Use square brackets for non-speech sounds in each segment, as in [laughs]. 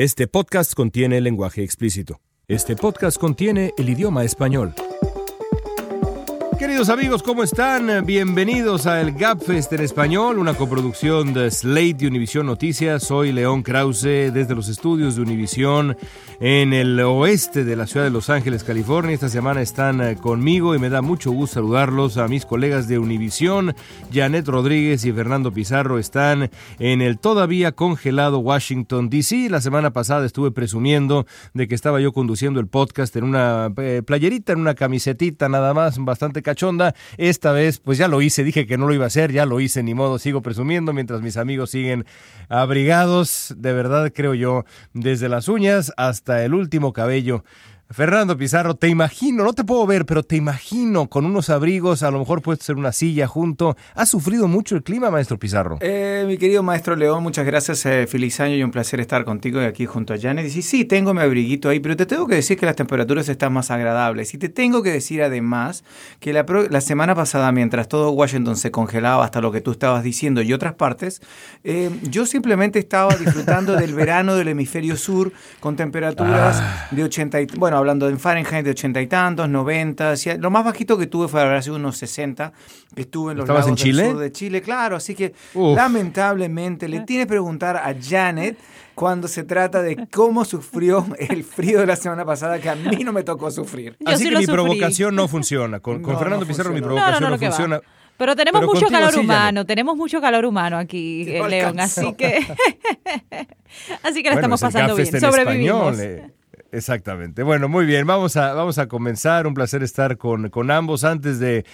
Este podcast contiene lenguaje explícito. Este podcast contiene el idioma español. Queridos amigos, ¿cómo están? Bienvenidos a el Gapfest en español, una coproducción de Slate y Univisión Noticias. Soy León Krause desde los estudios de Univisión en el oeste de la ciudad de Los Ángeles, California. Esta semana están eh, conmigo y me da mucho gusto saludarlos a mis colegas de Univisión. Janet Rodríguez y Fernando Pizarro están en el todavía congelado Washington, D.C. La semana pasada estuve presumiendo de que estaba yo conduciendo el podcast en una eh, playerita, en una camisetita nada más, bastante cachonda. Esta vez, pues ya lo hice, dije que no lo iba a hacer, ya lo hice, ni modo, sigo presumiendo mientras mis amigos siguen abrigados, de verdad creo yo, desde las uñas hasta el último cabello. Fernando Pizarro, te imagino, no te puedo ver, pero te imagino con unos abrigos, a lo mejor puedes ser una silla junto. ¿Ha sufrido mucho el clima, maestro Pizarro? Eh, mi querido maestro León, muchas gracias. Eh, feliz año y un placer estar contigo y aquí junto a Janet. Y sí, tengo mi abriguito ahí, pero te tengo que decir que las temperaturas están más agradables. Y te tengo que decir además que la, la semana pasada, mientras todo Washington se congelaba hasta lo que tú estabas diciendo y otras partes, eh, yo simplemente estaba disfrutando del [laughs] verano del hemisferio sur con temperaturas Ah. de 80 y, bueno, hablando en Fahrenheit de 80 y tantos, 90, sí, lo más bajito que tuve fue sido unos 60, que estuve en los ¿Estabas lagos en Chile? del sur de Chile, claro, así que Uf. lamentablemente le tienes que preguntar a Janet cuando se trata de cómo sufrió el frío de la semana pasada, que a mí no me tocó sufrir. Yo Así sí que mi sufrí. provocación no funciona. Con, con No, Fernando no Pizarro mi provocación no, funciona. Pero tenemos Pero mucho calor sí, humano, tenemos mucho calor humano aquí, eh, León, así que [laughs] así que la Bueno, estamos pasando bien, en sobrevivimos. español, eh. Exactamente. Bueno, muy bien. Vamos a, vamos a comenzar. Un placer estar con, con ambos. Antes de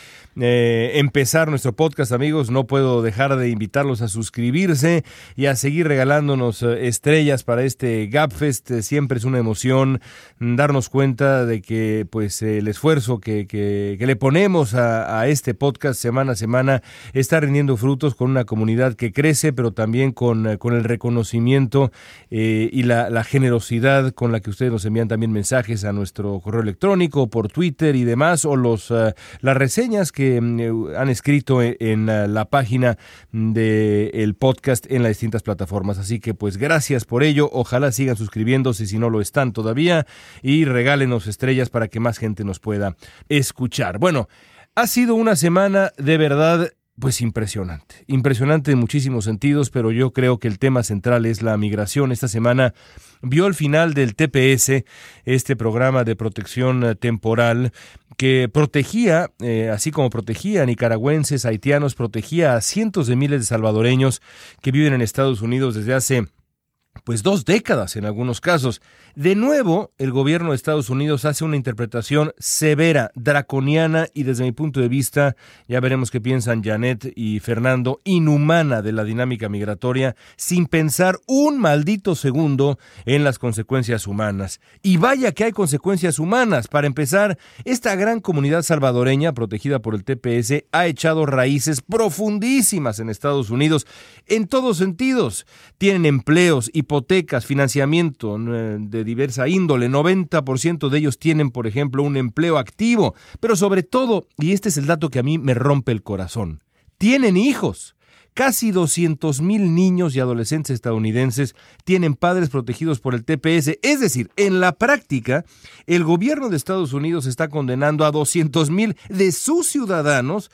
eh, empezar nuestro podcast, amigos, no puedo dejar de invitarlos a suscribirse y a seguir regalándonos eh, estrellas para este Gapfest. Eh, Siempre es una emoción darnos cuenta de que pues el esfuerzo que, que- que le ponemos a, a este podcast semana a semana está rindiendo frutos con una comunidad que crece, pero también con, con el reconocimiento y la, la generosidad con la que ustedes nos envían también mensajes a nuestro correo electrónico, por Twitter y demás, o los eh, las reseñas que mm, eh, han escrito en, en, eh, la página del podcast en las distintas plataformas. Así que pues gracias por ello. Ojalá sigan suscribiéndose si no lo están todavía y regálenos estrellas para que más gente nos pueda escuchar. Bueno, ha sido una semana de verdad pues impresionante, impresionante en muchísimos sentidos, pero yo creo que el tema central es la migración. Esta semana vio el final del TPS, este programa de protección eh, temporal que protegía, eh, así como protegía a nicaragüenses, haitianos, protegía a cientos de miles de salvadoreños que viven en Estados Unidos desde hace pues dos décadas en algunos casos. De nuevo, el gobierno de Estados Unidos hace una interpretación severa, draconiana y desde mi punto de vista, ya veremos qué piensan Janet y Fernando, inhumana de la dinámica migratoria, sin pensar un maldito segundo en las consecuencias humanas. Y vaya que hay consecuencias humanas. Para empezar, esta gran comunidad salvadoreña, protegida por el TPS, ha echado raíces profundísimas en Estados Unidos, en todos sentidos. Tienen empleos, hipotecas, financiamiento eh, de diversa índole. 90% de ellos tienen, por ejemplo, un empleo activo. Pero sobre todo, y este es el dato que a mí me rompe el corazón, tienen hijos. Casi 200 mil niños y adolescentes estadounidenses tienen padres protegidos por el TPS. Es decir, en la práctica, el gobierno de Estados Unidos está condenando a 200 mil de sus ciudadanos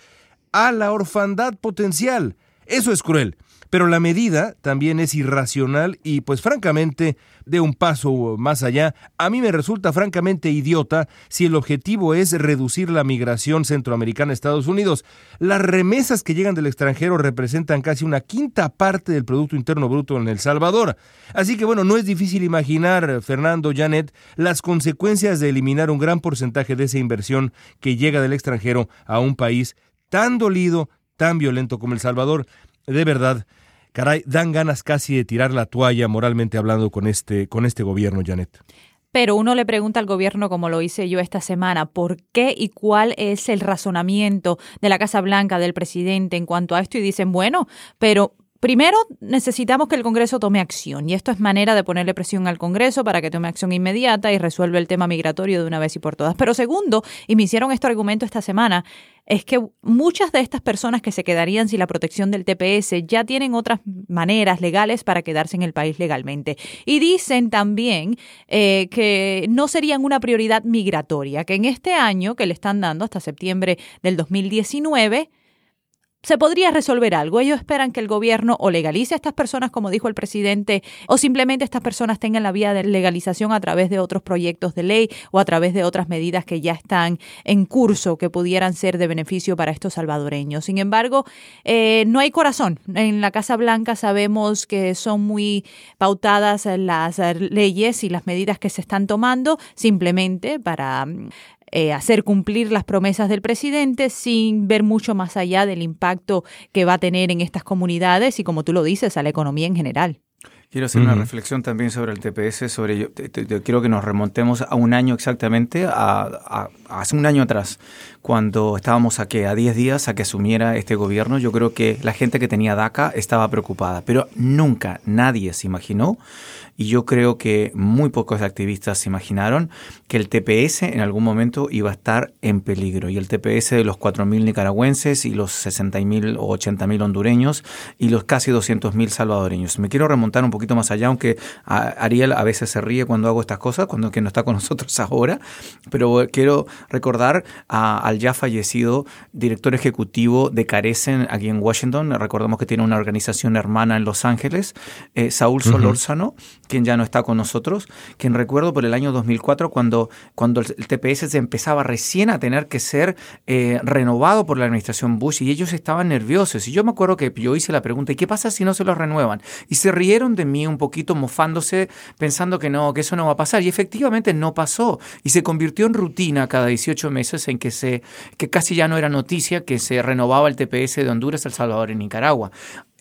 a la orfandad potencial. Eso es cruel. Pero la medida también es irracional y pues francamente de un paso más allá, a mí me resulta francamente idiota si el objetivo es reducir la migración centroamericana a Estados Unidos. Las remesas que llegan del extranjero representan casi una quinta parte del Producto Interno Bruto en El Salvador. Así que bueno, no es difícil imaginar, Fernando, Janet, las consecuencias de eliminar un gran porcentaje de esa inversión que llega del extranjero a un país tan dolido, tan violento como El Salvador. De verdad, caray, dan ganas casi de tirar la toalla moralmente hablando con este, con este gobierno, Janet. Pero uno le pregunta al gobierno, como lo hice yo esta semana, por qué y cuál es el razonamiento de la Casa Blanca, del presidente en cuanto a esto, y dicen, bueno, pero Primero, necesitamos que el Congreso tome acción y esto es manera de ponerle presión al Congreso para que tome acción inmediata y resuelva el tema migratorio de una vez y por todas. Pero segundo, y me hicieron este argumento esta semana, es que muchas de estas personas que se quedarían sin la protección del TPS ya tienen otras maneras legales para quedarse en el país legalmente. Y dicen también eh, que no serían una prioridad migratoria, que en este año que le están dando hasta septiembre del 2019, se podría resolver algo. Ellos esperan que el gobierno o legalice a estas personas, como dijo el presidente, o simplemente estas personas tengan la vía de legalización a través de otros proyectos de ley o a través de otras medidas que ya están en curso que pudieran ser de beneficio para estos salvadoreños. Sin embargo, eh, no hay corazón. En la Casa Blanca sabemos que son muy pautadas las leyes y las medidas que se están tomando simplemente para eh, hacer cumplir las promesas del presidente sin ver mucho más allá del impacto que va a tener en estas comunidades y, como tú lo dices, a la economía en general. Quiero hacer una reflexión también sobre el TPS, sobre yo, quiero que nos remontemos a un año exactamente, a, hace un año atrás, cuando estábamos a que a 10 días a que asumiera este gobierno. Yo creo que la gente que tenía DACA estaba preocupada, pero nunca nadie se imaginó y yo creo que muy pocos activistas se imaginaron que el TPS en algún momento iba a estar en peligro. Y el TPS de los 4.000 nicaragüenses y los 60.000 o 80.000 hondureños y los casi 200.000 salvadoreños. Me quiero remontar un poquito más allá, aunque Ariel a veces se ríe cuando hago estas cosas, cuando que no está con [laughs] nosotros ahora, pero quiero recordar al ya fallecido director ejecutivo de Carecen aquí en Washington. Recordamos que tiene una organización hermana en Los Ángeles, eh, Saúl Solórzano, quien ya no está con nosotros, quien recuerdo por el año 2004 cuando, cuando el TPS se empezaba recién a tener que ser eh, renovado por la administración Bush y ellos estaban nerviosos. Y yo me acuerdo que yo hice la pregunta, ¿y qué pasa si no se lo renuevan? Y se rieron de mí un poquito mofándose, pensando que no, que eso no va a pasar. Y efectivamente no pasó. Y se convirtió en rutina cada 18 meses en que, se, que casi ya no era noticia que se renovaba el TPS de Honduras, El Salvador y Nicaragua.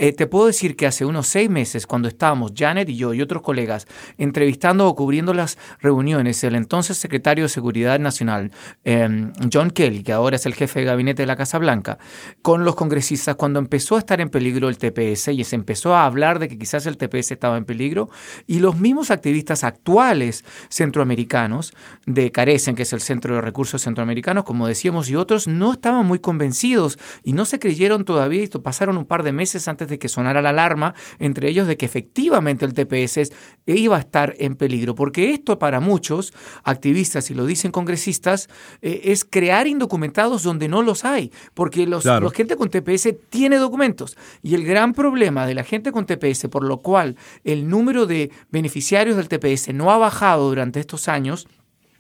Eh, te puedo decir que hace unos seis meses, cuando estábamos, Janet y yo y otros colegas, entrevistando o cubriendo las reuniones, el entonces secretario de Seguridad Nacional, em, John Kelly, que ahora es el jefe de gabinete de la Casa Blanca, con los congresistas, cuando empezó a estar en peligro el TPS y se empezó a hablar de que quizás el TPS estaba en peligro, y los mismos activistas actuales centroamericanos de Carecen, que es el Centro de Recursos Centroamericanos, como decíamos, y otros, no estaban muy convencidos y no se creyeron todavía, y pasaron un par de meses antes de que sonara la alarma, entre ellos de que efectivamente el TPS iba a estar en peligro, porque esto para muchos activistas, y lo dicen congresistas, eh, es crear indocumentados donde no los hay, porque los, la gente con TPS tiene documentos. Y el gran problema de la gente con TPS, por lo cual el número de beneficiarios del TPS no ha bajado durante estos años,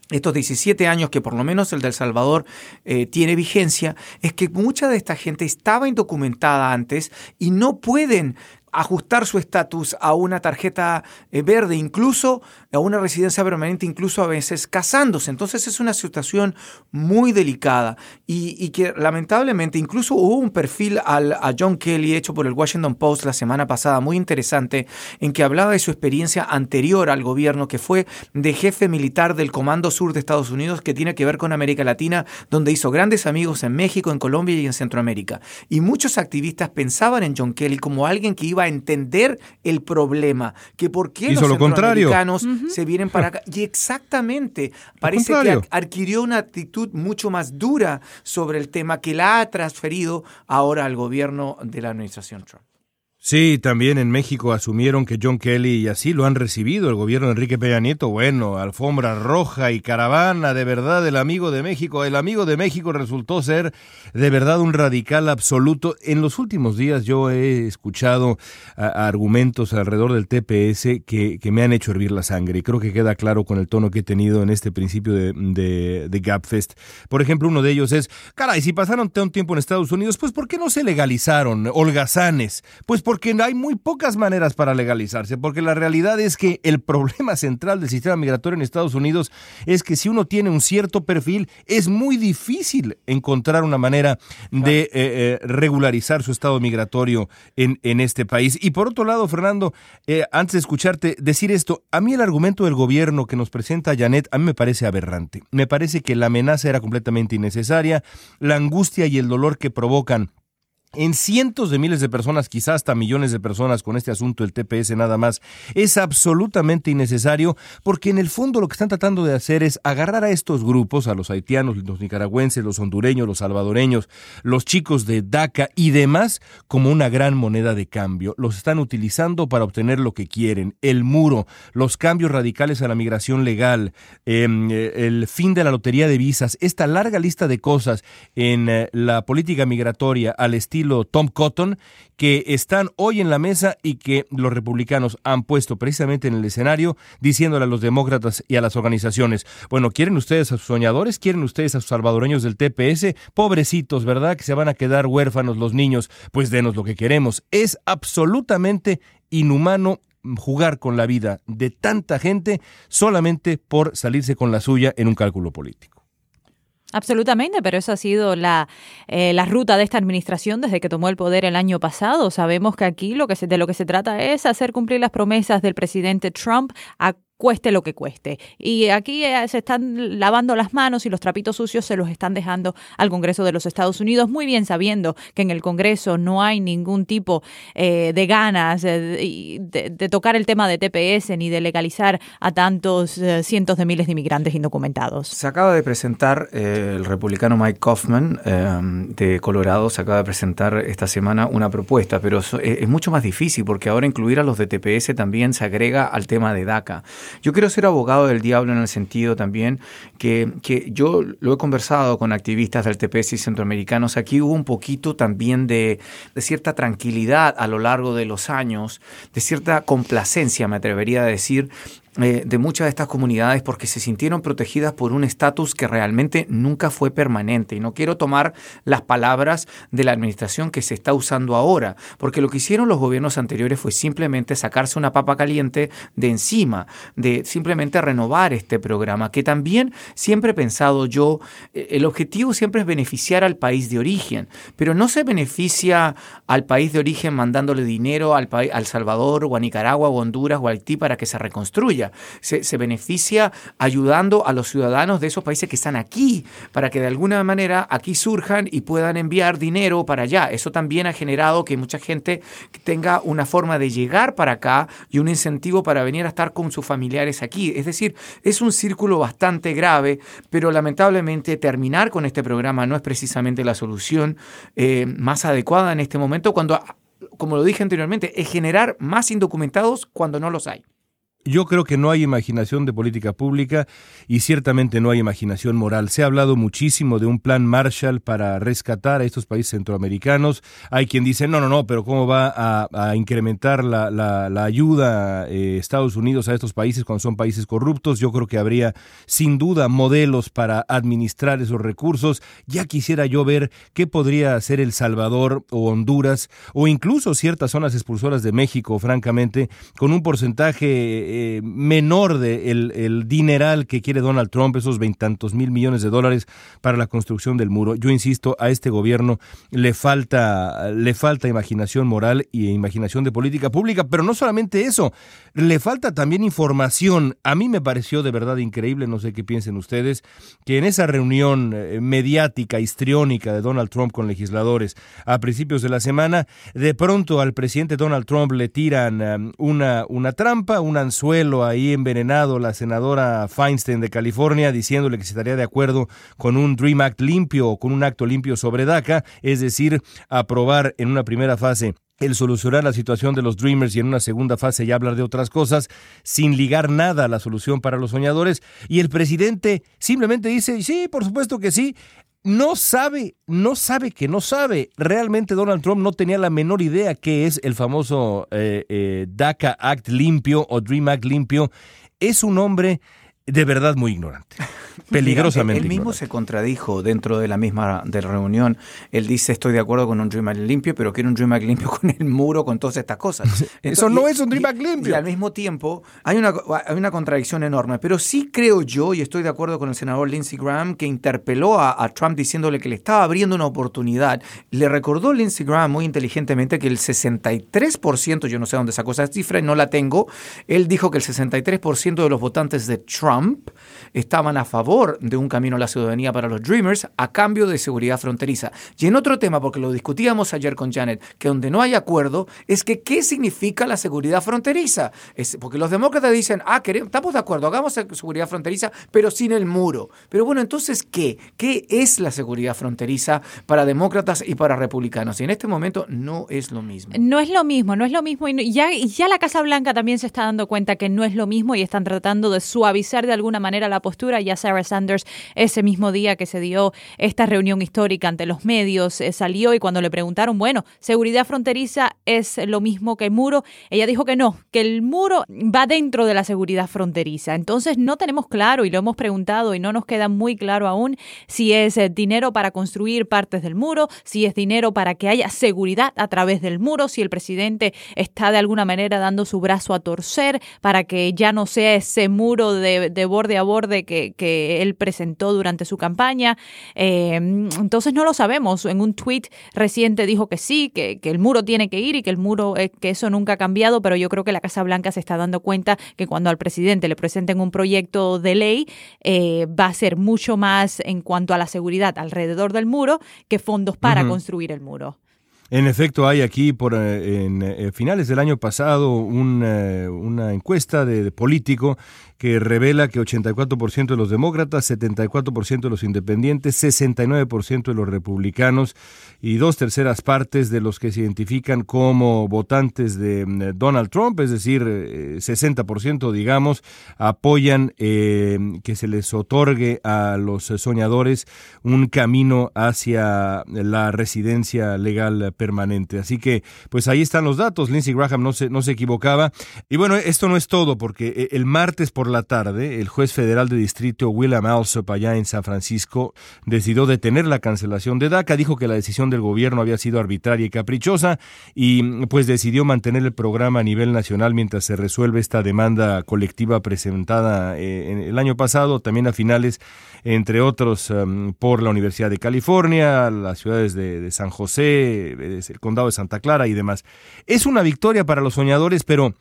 estos 17 años que por lo menos el del Salvador eh, tiene vigencia, es que mucha de esta gente estaba indocumentada antes y no pueden ajustar su estatus a una tarjeta eh, verde, incluso a una residencia permanente, incluso a veces casándose. Entonces es una situación muy delicada y, que lamentablemente incluso hubo un perfil al, a John Kelly hecho por el Washington Post la semana pasada muy interesante en que hablaba de su experiencia anterior al gobierno que fue de jefe militar del Comando Sur de Estados Unidos que tiene que ver con América Latina donde hizo grandes amigos en México, en Colombia y en Centroamérica. Y muchos activistas pensaban en John Kelly como alguien que iba a entender el problema, que por qué los centroamericanos se vienen para acá. Y exactamente, parece que adquirió una actitud mucho más dura sobre el tema que la ha transferido ahora al gobierno de la administración Trump. Sí, también en México asumieron que John Kelly y así lo han recibido el gobierno de Enrique Peña Nieto. Bueno, alfombra roja y caravana, de verdad, el amigo de México. El amigo de México resultó ser de verdad un radical absoluto. En los últimos días yo he escuchado argumentos alrededor del TPS que, me han hecho hervir la sangre y creo que queda claro con el tono que he tenido en este principio de, de, de GapFest. Por ejemplo, uno de ellos es, caray, si pasaron tanto tiempo en Estados Unidos, pues ¿por qué no se legalizaron holgazanes? Pues porque hay muy pocas maneras para legalizarse, porque la realidad es que el problema central del sistema migratorio en Estados Unidos es que si uno tiene un cierto perfil, es muy difícil encontrar una manera de eh, eh, regularizar su estado migratorio en, en, este país. Y por otro lado, Fernando, eh, antes de escucharte decir esto, a mí el argumento del gobierno que nos presenta Janet, a mí me parece aberrante. Me parece que la amenaza era completamente innecesaria, la angustia y el dolor que provocan en cientos de miles de personas, quizás hasta millones de personas con este asunto del TPS nada más, es absolutamente innecesario porque en el fondo lo que están tratando de hacer es agarrar a estos grupos, a los haitianos, los nicaragüenses, los hondureños, los salvadoreños, los chicos de DACA y demás como una gran moneda de cambio. Los están utilizando para obtener lo que quieren, el muro, los cambios radicales a la migración legal, em, eh, el fin de la lotería de visas, esta larga lista de cosas en eh, la política migratoria al estilo Tom Cotton, que están hoy en la mesa y que los republicanos han puesto precisamente en el escenario, diciéndole a los demócratas y a las organizaciones, bueno, ¿quieren ustedes a sus soñadores? ¿Quieren ustedes a sus salvadoreños del TPS? Pobrecitos, ¿verdad? Que se van a quedar huérfanos los niños, pues denos lo que queremos. Es absolutamente inhumano jugar con la vida de tanta gente solamente por salirse con la suya en un cálculo político. Absolutamente, pero esa ha sido la, eh, la ruta de esta administración desde que tomó el poder el año pasado. Sabemos que aquí lo que se, de lo que se trata es hacer cumplir las promesas del presidente Trump a cueste lo que cueste. Y aquí eh, se están lavando las manos y los trapitos sucios se los están dejando al Congreso de los Estados Unidos, muy bien sabiendo que en el Congreso no hay ningún tipo eh, de ganas de, de, tocar el tema de TPS ni de legalizar a tantos eh, cientos de miles de inmigrantes indocumentados. Se acaba de presentar el republicano Mike Kaufman de Colorado, se acaba de presentar esta semana una propuesta, pero es mucho más difícil porque ahora incluir a los de TPS también se agrega al tema de DACA. Yo quiero ser abogado del diablo en el sentido también que, que yo lo he conversado con activistas del TPS y centroamericanos. Aquí hubo un poquito también de, de cierta tranquilidad a lo largo de los años, de cierta complacencia, me atrevería a decir, eh, de muchas de estas comunidades porque se sintieron protegidas por un estatus que realmente nunca fue permanente. Y no quiero tomar las palabras de la administración que se está usando ahora, porque lo que hicieron los gobiernos anteriores fue simplemente sacarse una papa caliente de encima, de simplemente renovar este programa, que también siempre he pensado yo, eh, el objetivo siempre es beneficiar al país de origen, pero no se beneficia al país de origen mandándole dinero al, al Salvador o a Nicaragua o Honduras o a Haití para que se reconstruya se, beneficia ayudando a los ciudadanos de esos países que están aquí, para que de alguna manera aquí surjan y puedan enviar dinero para allá. Eso también ha generado que mucha gente tenga una forma de llegar para acá y un incentivo para venir a estar con sus familiares aquí. Es decir, es un círculo bastante grave, pero lamentablemente terminar con este programa no es precisamente la solución eh, más adecuada en este momento cuando como lo dije anteriormente, es generar más indocumentados cuando no los hay. Yo creo que no hay imaginación de política pública y ciertamente no hay imaginación moral. Se ha hablado muchísimo de un plan Marshall para rescatar a estos países centroamericanos. Hay quien dice, no, no, no, pero ¿cómo va a, incrementar la, ayuda eh, Estados Unidos a estos países cuando son países corruptos? Yo creo que habría sin duda modelos para administrar esos recursos. Ya quisiera yo ver qué podría hacer El Salvador o Honduras o incluso ciertas zonas expulsoras de México, francamente, con un porcentaje eh, menor de el, dineral que quiere Donald Trump, esos veintantos mil millones de dólares para la construcción del muro. Yo insisto, a este gobierno le falta, le falta imaginación moral y imaginación de política pública, pero no solamente eso, le falta también información. A mí me pareció de verdad increíble, no sé qué piensen ustedes, que en esa reunión eh, mediática, histriónica de Donald Trump con legisladores a principios de la semana, de pronto al presidente Donald Trump le tiran um, una, una trampa, un anzuelo ahí envenenado la senadora Feinstein de California diciéndole que se estaría de acuerdo con un Dream Act limpio o con un acto limpio sobre DACA, es decir, aprobar en una primera fase el solucionar la situación de los Dreamers y en una segunda fase ya hablar de otras cosas sin ligar nada a la solución para los soñadores. Y el presidente simplemente dice, sí, por supuesto que sí. No sabe, no sabe que no sabe. Realmente Donald Trump no tenía la menor idea qué es el famoso eh, eh, DACA Act limpio o Dream Act limpio. Es un hombre de verdad muy ignorante. [laughs] Peligrosamente. él mismo se contradijo dentro de la misma de reunión. Él dice, estoy de acuerdo con un Dream Act limpio, pero quiero un Dream Act limpio [laughs] con el muro, con todas estas cosas. [laughs] Eso no es un Dream Act limpio. Y, al mismo tiempo hay una, hay una contradicción enorme. Pero sí creo yo, y estoy de acuerdo con el senador Lindsey Graham, que interpeló a, a Trump diciéndole que le estaba abriendo una oportunidad. Le recordó Lindsey Graham muy inteligentemente que el 63%, yo no sé dónde sacó esa cifra y no la tengo, él dijo que el 63% de los votantes de Trump Trump estaban a favor de un camino a la ciudadanía para los Dreamers a cambio de seguridad fronteriza. Y en otro tema, porque lo discutíamos ayer con Janet, que donde no hay acuerdo es que qué significa la seguridad fronteriza. Porque los demócratas dicen, ah, queremos, estamos de acuerdo, hagamos seguridad fronteriza, pero sin el muro. Pero bueno, entonces, ¿qué? ¿Qué es la seguridad fronteriza para demócratas y para republicanos? Y en este momento no es lo mismo. No es lo mismo, no es lo mismo. Y ya, ya la Casa Blanca también se está dando cuenta que no es lo mismo y están tratando de suavizar de alguna manera la postura. Ya Sarah Sanders, ese mismo día que se dio esta reunión histórica ante los medios, eh, salió y cuando le preguntaron, bueno, seguridad fronteriza es lo mismo que muro, ella dijo que no, que el muro va dentro de la seguridad fronteriza. Entonces no tenemos claro y lo hemos preguntado y no nos queda muy claro aún si es eh, dinero para construir partes del muro, si es dinero para que haya seguridad a través del muro, si el presidente está de alguna manera dando su brazo a torcer para que ya no sea ese muro de, borde a borde que, él presentó durante su campaña. Eh, entonces no lo sabemos. En un tweet reciente dijo que sí, que, el muro tiene que ir y que el muro, eh, que eso nunca ha cambiado, pero yo creo que la Casa Blanca se está dando cuenta que cuando al presidente le presenten un proyecto de ley, eh, va a ser mucho más en cuanto a la seguridad alrededor del muro que fondos para construir el muro. En efecto, hay aquí por en, finales del año pasado una encuesta de político que revela que 84% de los demócratas, 74% de los independientes, 69% de los republicanos y dos terceras partes de los que se identifican como votantes de mm, Donald Trump, es decir, 60% eh, digamos, apoyan eh, que se les otorgue a los soñadores un camino hacia la residencia legal permanente. Así que, pues ahí están los datos. Lindsey Graham no se, no se equivocaba. Y bueno, esto no es todo, porque eh, el martes por la tarde, el juez federal de distrito William Alsop, allá en San Francisco, decidió detener la cancelación de DACA, dijo que la decisión del gobierno había sido arbitraria y caprichosa y pues decidió mantener el programa a nivel nacional mientras se resuelve esta demanda colectiva presentada eh, el año pasado, también a finales, entre otros, em, por la Universidad de California, las ciudades de San José, el condado de Santa Clara y demás. Es una victoria para los soñadores, pero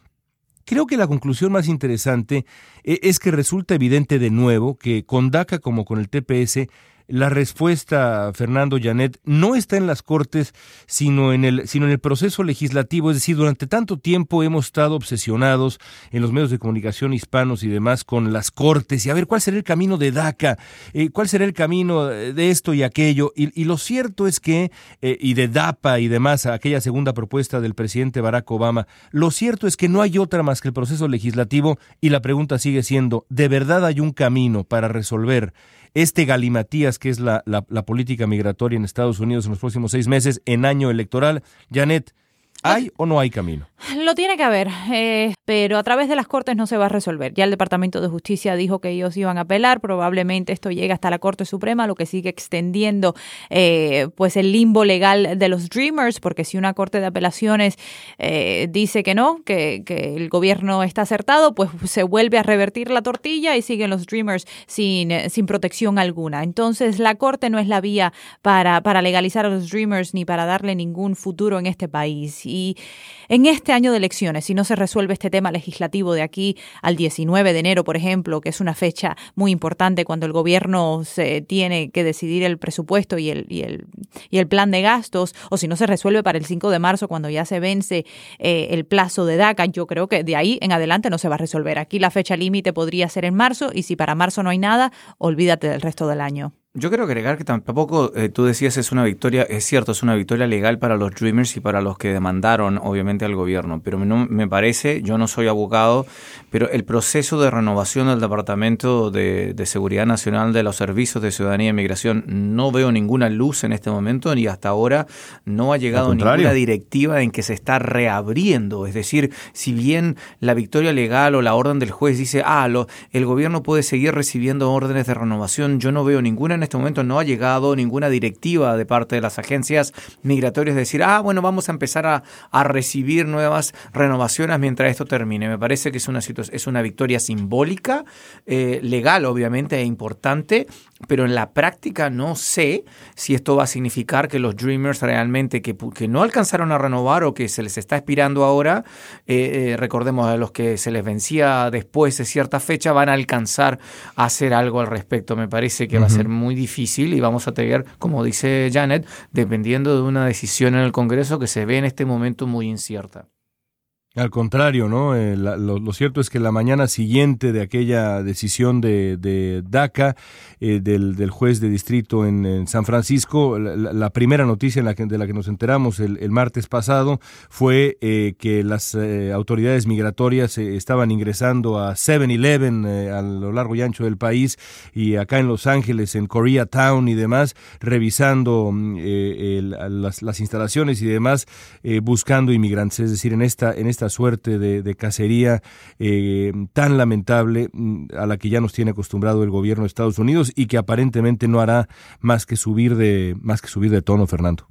Creo que la conclusión más interesante eh, es que resulta evidente de nuevo que con DACA como con el TPS la respuesta, Fernando Janet, no está en las Cortes, sino en, el, sino en el proceso legislativo. Es decir, durante tanto tiempo hemos estado obsesionados en los medios de comunicación hispanos y demás con las Cortes y a ver cuál será el camino de DACA, eh, cuál será el camino de esto y aquello. Y, lo cierto es que, eh, y de DAPA y demás, aquella segunda propuesta del presidente Barack Obama, lo cierto es que no hay otra más que el proceso legislativo y la pregunta sigue siendo, ¿de verdad hay un camino para resolver este galimatías que es la, la, la política migratoria en Estados Unidos en los próximos seis meses en año electoral. Janet, ¿Hay o no hay camino? Lo tiene que haber, eh, pero a través de las Cortes no se va a resolver. Ya el Departamento de Justicia dijo que ellos iban a apelar, probablemente esto llegue hasta la Corte Suprema, lo que sigue extendiendo eh, pues el limbo legal de los Dreamers, porque si una Corte de Apelaciones eh, dice que no, que, que, el gobierno está acertado, pues se vuelve a revertir la tortilla y siguen los Dreamers sin, sin protección alguna. Entonces la Corte no es la vía para, para legalizar a los Dreamers ni para darle ningún futuro en este país y en este año de elecciones, si no se resuelve este tema legislativo de aquí al 19 de enero, por ejemplo, que es una fecha muy importante cuando el gobierno se tiene que decidir el presupuesto y el, y el, y el plan de gastos, o si no se resuelve para el 5 de marzo, cuando ya se vence eh, el plazo de DACA, yo creo que de ahí en adelante no se va a resolver. Aquí la fecha límite podría ser en marzo y si para marzo no hay nada, olvídate del resto del año. Yo quiero agregar que tampoco eh, tú decías es una victoria, es cierto, es una victoria legal para los Dreamers y para los que demandaron obviamente al gobierno, pero no, me parece, yo no soy abogado, pero el proceso de renovación del Departamento de, Seguridad Nacional de los Servicios de Ciudadanía y Migración no veo ninguna luz en este momento ni hasta ahora no ha llegado ninguna directiva en que se está reabriendo, es decir, si bien la victoria legal o la orden del juez dice, ah, lo, el gobierno puede seguir recibiendo órdenes de renovación, yo no veo ninguna en este momento no ha llegado ninguna directiva de parte de las agencias migratorias de decir, ah, bueno, vamos a empezar a, recibir nuevas renovaciones mientras esto termine. Me parece que es una, es una victoria simbólica, eh, legal obviamente e importante, pero en la práctica no sé si esto va a significar que los Dreamers realmente que, que no alcanzaron a renovar o que se les está expirando ahora, eh, eh, recordemos a los que se les vencía después de cierta fecha, van a alcanzar a hacer algo al respecto. Me parece que va a ser muy difícil y vamos a tener, como dice Janet, dependiendo de una decisión en el Congreso que se ve en este momento muy incierta. Al contrario, ¿no? Eh, lo, cierto es que la mañana siguiente de aquella decisión de, DACA, eh, del, juez de distrito en, San Francisco, la, primera noticia en la que, de la que nos enteramos el, martes pasado fue eh, que las autoridades migratorias estaban ingresando a 7-Eleven a lo largo y ancho del país y acá en Los Ángeles, en Koreatown y demás, revisando mm, las, las, instalaciones y demás, buscando inmigrantes. Es decir, en esta, en esta suerte de, cacería eh, tan lamentable mm, a la que ya nos tiene acostumbrado el gobierno de Estados Unidos y que aparentemente no hará más que subir de, más que subir de tono, Fernando.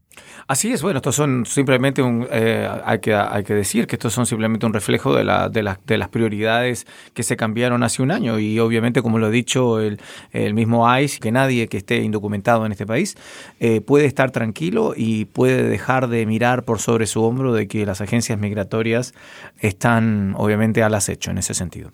Así es, bueno, estos son simplemente un, eh, hay, que, hay que decir que estos son simplemente un reflejo de, la, de, de, las prioridades que se cambiaron hace un año y obviamente, como lo ha dicho el, el mismo ICE, que nadie que esté indocumentado en este país eh, puede estar tranquilo y puede dejar de mirar por sobre su hombro de que las agencias migratorias están obviamente al acecho en ese sentido.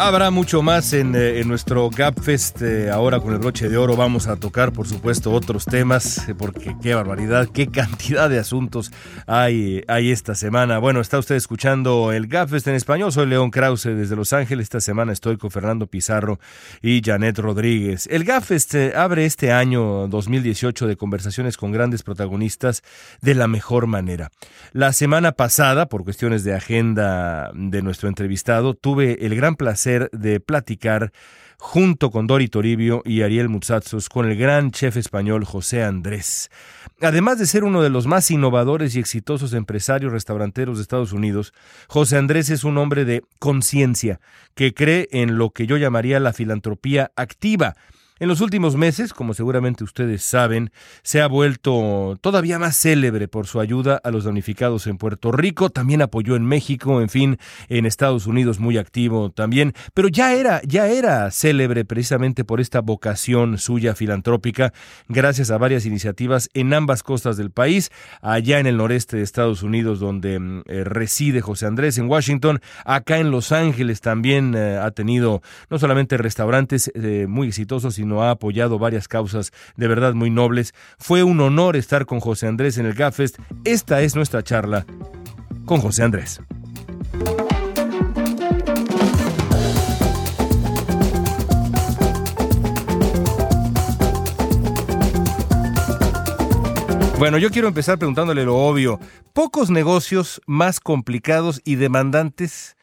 Habrá mucho más en, eh, nuestro GapFest. Eh, ahora con el broche de oro vamos a tocar, por supuesto, otros temas, eh, porque qué barbaridad, qué cantidad de asuntos hay, hay esta semana. Bueno, está usted escuchando el GapFest en español. Soy León Krause desde Los Ángeles. Esta semana estoy con Fernando Pizarro y Janet Rodríguez. El GapFest abre este año 2018 de conversaciones con grandes protagonistas de la mejor manera. La semana pasada, por cuestiones de agenda de nuestro entrevistado, tuve el gran placer de platicar junto con Dori Toribio y Ariel Mutsatsos con el gran chef español José Andrés. Además de ser uno de los más innovadores y exitosos empresarios restauranteros de Estados Unidos, José Andrés es un hombre de conciencia que cree en lo que yo llamaría la filantropía activa en los últimos meses, como seguramente ustedes saben, se ha vuelto todavía más célebre por su ayuda a los damnificados en Puerto Rico, también apoyó en México, en fin, en Estados Unidos muy activo también, pero ya era ya era célebre precisamente por esta vocación suya filantrópica, gracias a varias iniciativas en ambas costas del país, allá en el noreste de Estados Unidos donde mm, eh, reside José Andrés en Washington, acá en Los Ángeles también eh, ha tenido no solamente restaurantes eh, muy exitosos, sino ha apoyado varias causas de verdad muy nobles. Fue un honor estar con José Andrés en el GAFEST. Esta es nuestra charla con José Andrés. Bueno, yo quiero empezar preguntándole lo obvio. Pocos negocios más complicados y demandantes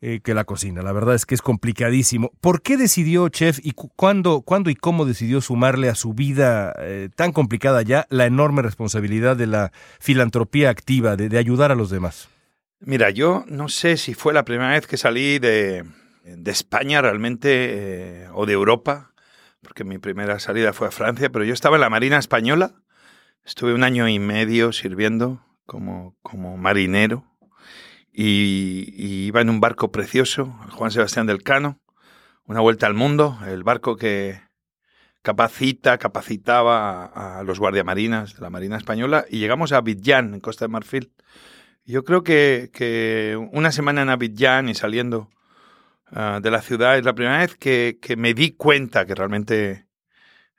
eh, que la cocina. La verdad es que es complicadísimo. ¿Por qué decidió, chef, y cuándo, cuándo y cómo decidió sumarle a su vida eh, tan complicada ya la enorme responsabilidad de la filantropía activa, de, ayudar a los demás? Mira, yo no sé si fue la primera vez que salí de, España realmente eh, o de Europa, porque mi primera salida fue a Francia, pero yo estaba en la Marina Española, estuve un año y medio sirviendo como, como marinero y, iba en un barco precioso, Juan Sebastián del Cano, una vuelta al mundo, el barco que capacita, capacitaba a, los guardiamarinas de la Marina Española y llegamos a Abidjan, en Costa de Marfil. Yo creo que, una semana en Abidjan y saliendo ah, de la ciudad es la primera vez que, me di cuenta que realmente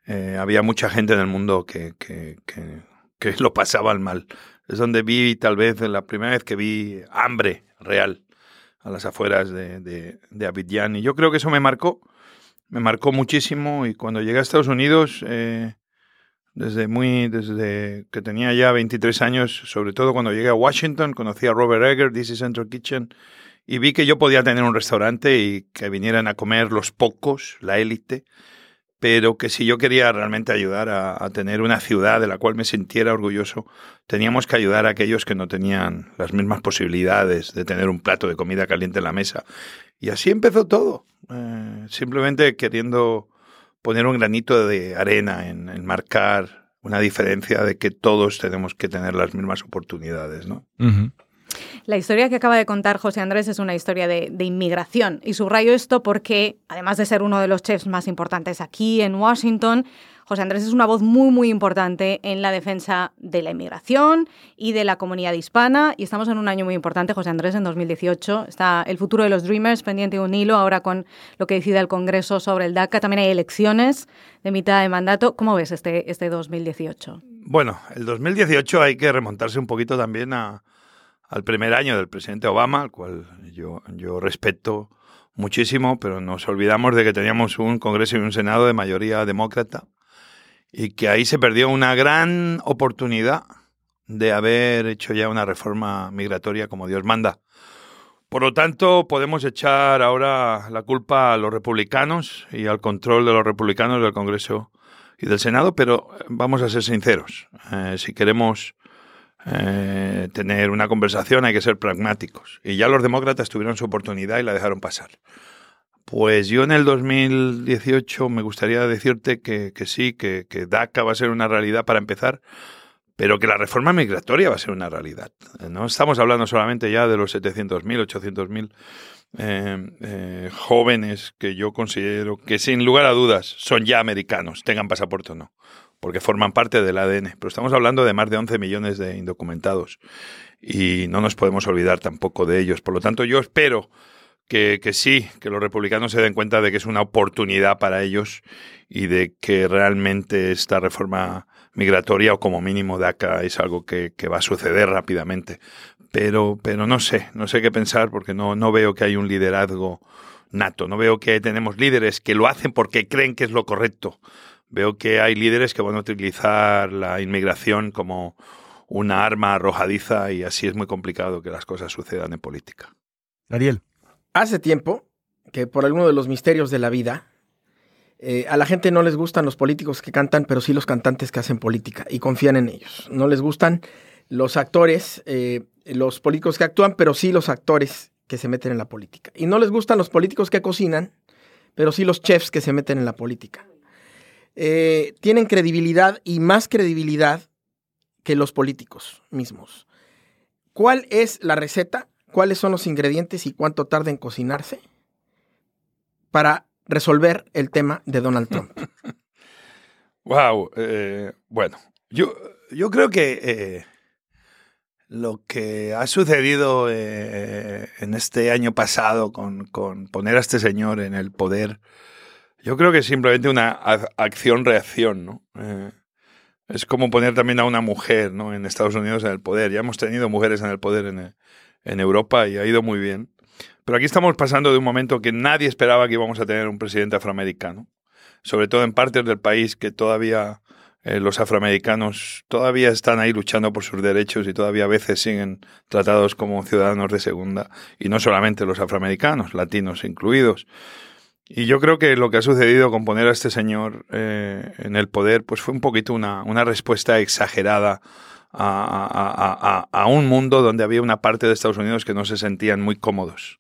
eh, había mucha gente en el mundo que, que, que lo pasaban mal es donde vi tal vez la primera vez que vi hambre real a las afueras de, de, Abidjan. Y yo creo que eso me marcó, me marcó muchísimo. Y cuando llegué a Estados Unidos, eh, desde muy, desde que tenía ya 23 años, sobre todo cuando llegué a Washington, conocí a Robert Egger, DC Central Kitchen, y vi que yo podía tener un restaurante y que vinieran a comer los pocos, la élite, pero que si yo quería realmente ayudar a, tener una ciudad de la cual me sintiera orgulloso, teníamos que ayudar a aquellos que no tenían las mismas posibilidades de tener un plato de comida caliente en la mesa. Y así empezó todo, eh, simplemente queriendo poner un granito de arena en, marcar una diferencia de que todos tenemos que tener las mismas oportunidades, ¿no? La historia que acaba de contar José Andrés es una historia de, inmigración. Y subrayo esto porque, además de ser uno de los chefs más importantes aquí en Washington, José Andrés es una voz muy, muy importante en la defensa de la inmigración y de la comunidad hispana. Y estamos en un año muy importante, José Andrés, en 2018. Está el futuro de los Dreamers pendiente de un hilo, ahora con lo que decida el Congreso sobre el DACA. También hay elecciones de mitad de mandato. ¿Cómo ves este, este 2018? Bueno, el 2018 hay que remontarse un poquito también a, al primer año del presidente Obama, al cual yo, yo respeto muchísimo, pero nos olvidamos de que teníamos un Congreso y un Senado de mayoría demócrata y que ahí se perdió una gran oportunidad de haber hecho ya una reforma migratoria como Dios manda. Por lo tanto, podemos echar ahora la culpa a los republicanos y al control de los republicanos del Congreso y del Senado, pero vamos a ser sinceros. Eh, si queremos eh, tener una conversación hay que ser pragmáticos. Y ya los demócratas tuvieron su oportunidad y la dejaron pasar. Pues yo en el 2018 me gustaría decirte que, sí, que, DACA va a ser una realidad para empezar, pero que la reforma migratoria va a ser una realidad. No estamos hablando solamente ya de los 700.000, 800.000 eh, eh, jóvenes que yo considero que sin lugar a dudas son ya americanos, tengan pasaporte o no, porque forman parte del ADN. Pero estamos hablando de más de 11 millones de indocumentados y no nos podemos olvidar tampoco de ellos. Por lo tanto, yo espero que, sí, que los republicanos se den cuenta de que es una oportunidad para ellos y de que realmente esta reforma migratoria o como mínimo DACA es algo que, va a suceder rápidamente. Pero, pero no sé, no sé qué pensar porque no, no veo que hay un liderazgo nato, no veo que tenemos líderes que lo hacen porque creen que es lo correcto. Veo que hay líderes que van a utilizar la inmigración como una arma arrojadiza y así es muy complicado que las cosas sucedan en política. Ariel. Hace tiempo que por alguno de los misterios de la vida, eh, a la gente no les gustan los políticos que cantan, pero sí los cantantes que hacen política y confían en ellos. No les gustan los actores, eh, los políticos que actúan, pero sí los actores que se meten en la política. Y no les gustan los políticos que cocinan, pero sí los chefs que se meten en la política. Eh, tienen credibilidad y más credibilidad que los políticos mismos. ¿Cuál es la receta? cuáles son los ingredientes y cuánto tarda en cocinarse para resolver el tema de Donald Trump. [laughs] wow, eh, bueno, yo, yo creo que eh, lo que ha sucedido en este año pasado con, con, poner a este señor en el poder, yo creo que es simplemente una acción-reacción, ¿no? es como poner también a una mujer ¿no? en Estados Unidos en el poder. Ya hemos tenido mujeres en el poder en, en Europa y ha ido muy bien. Pero aquí estamos pasando de un momento que nadie esperaba que íbamos a tener un presidente afroamericano, sobre todo en partes del país que todavía eh, los afroamericanos todavía están ahí luchando por sus derechos y todavía a veces siguen tratados como ciudadanos de segunda, y no solamente los afroamericanos, latinos incluidos. Y yo creo que lo que ha sucedido con poner a este señor eh, en el poder, pues fue un poquito una, una respuesta exagerada a, a, a, un mundo donde había una parte de Estados Unidos que no se sentían muy cómodos.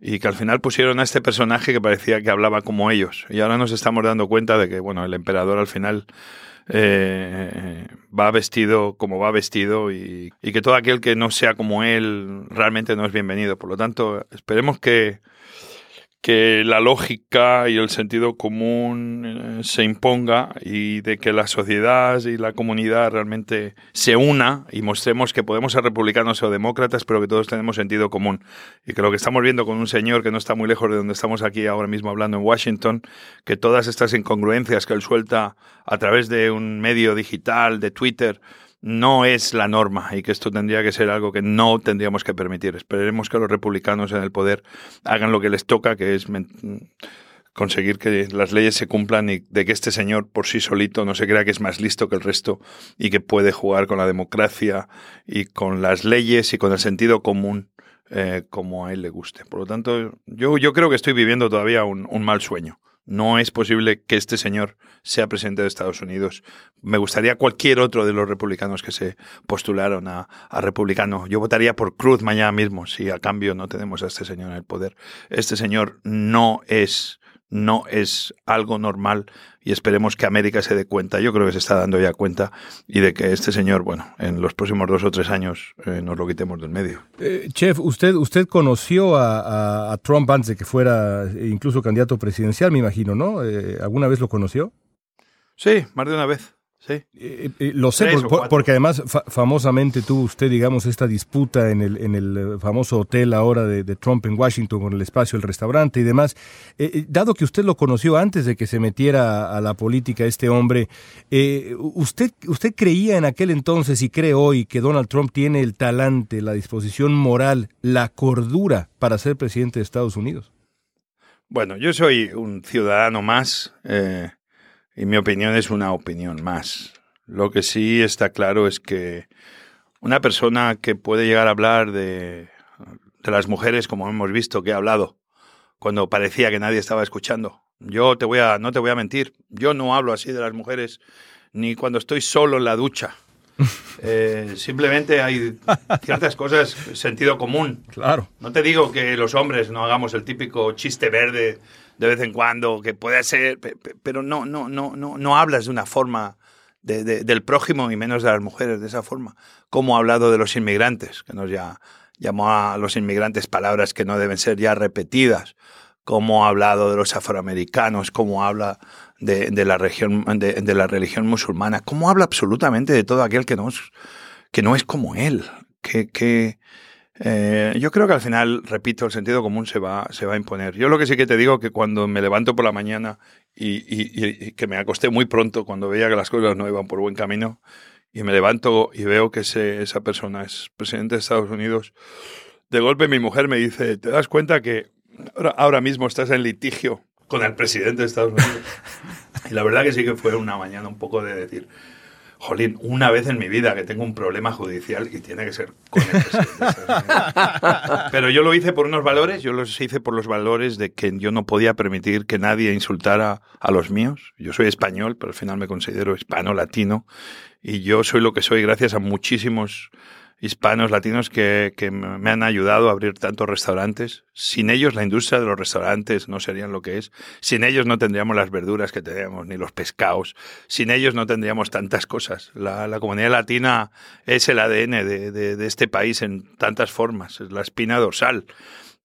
Y que al final pusieron a este personaje que parecía que hablaba como ellos. Y ahora nos estamos dando cuenta de que, bueno, el emperador al final eh, va vestido como va vestido y, y, que todo aquel que no sea como él realmente no es bienvenido. Por lo tanto, esperemos que, que la lógica y el sentido común eh, se imponga y de que la sociedad y la comunidad realmente se una y mostremos que podemos ser republicanos o demócratas, pero que todos tenemos sentido común. Y que lo que estamos viendo con un señor que no está muy lejos de donde estamos aquí ahora mismo hablando en Washington, que todas estas incongruencias que él suelta a través de un medio digital, de Twitter, no es la norma y que esto tendría que ser algo que no tendríamos que permitir. Esperemos que los republicanos en el poder hagan lo que les toca, que es conseguir que las leyes se cumplan y de que este señor por sí solito no se crea que es más listo que el resto y que puede jugar con la democracia y con las leyes y con el sentido común eh, como a él le guste. Por lo tanto, yo, yo creo que estoy viviendo todavía un mal sueño. No es posible que este señor sea presidente de Estados Unidos. Me gustaría cualquier otro de los republicanos que se postularon a, republicano. Yo votaría por Cruz mañana mismo si a cambio no tenemos a este señor en el poder. Este señor no es no es algo normal y esperemos que América se dé cuenta. Yo creo que se está dando ya cuenta y de que este señor, bueno, en los próximos dos o tres años eh, nos lo quitemos del medio. Eh, chef, usted, usted conoció a, Trump antes de que fuera incluso candidato presidencial, me imagino, ¿no? Eh, ¿Alguna vez lo conoció? Sí, más de una vez. Sí. Eh, eh, lo sé, porque además famosamente tuvo usted, digamos, esta disputa en el, en el eh, famoso hotel ahora de, Trump en Washington con el espacio, el restaurante y demás. dado que usted lo conoció antes de que se metiera a la política este hombre, ¿usted, ¿usted creía en aquel entonces y cree hoy que Donald Trump tiene el talante, la disposición moral, la cordura para ser presidente de Estados Unidos? Bueno, yo soy un ciudadano más. Y mi opinión es una opinión más. Lo que sí está claro es que una persona que puede llegar a hablar de, de las mujeres, como hemos visto que ha hablado, cuando parecía que nadie estaba escuchando. Yo te voy a, no te voy a mentir, yo no hablo así de las mujeres ni cuando estoy solo en la ducha. [laughs] Eh, simplemente hay ciertas cosas, sentido común. Claro. No te digo que los hombres no hagamos el típico chiste verde de vez en cuando, que puede ser, pero no, no, no, no, no hablas de una forma de, del prójimo y menos de las mujeres de esa forma. Como ha hablado de los inmigrantes, que nos ya llamó a los inmigrantes palabras que no deben ser ya repetidas. Como ha hablado de los afroamericanos, como habla de, la región, de, la religión musulmana, como habla absolutamente de todo aquel que no es, que no es como él, que, que, eh, yo creo que al final, repito, el sentido común se va, se va a imponer. Yo lo que sí que te digo que cuando me levanto por la mañana y, que me acosté muy pronto cuando veía que las cosas no iban por buen camino y me levanto y veo que esa persona es presidente de Estados Unidos, de golpe mi mujer me dice, ¿te das cuenta que ahora, ahora mismo estás en litigio con el presidente de Estados Unidos? [laughs] y la verdad que sí que fue una mañana un poco de decir, jolín, una vez en mi vida que tengo un problema judicial y tiene que ser con el. Pero yo lo hice por unos valores, yo lo hice por los valores de que yo no podía permitir que nadie insultara a los míos. Yo soy español, pero al final me considero hispano-latino y yo soy lo que soy gracias a muchísimos hispanos, latinos que, que, me han ayudado a abrir tantos restaurantes. Sin ellos la industria de los restaurantes no serían lo que es. Sin ellos no tendríamos las verduras que tenemos, ni los pescados. Sin ellos no tendríamos tantas cosas. La, la comunidad latina es el ADN de, de, de este país en tantas formas. Es la espina dorsal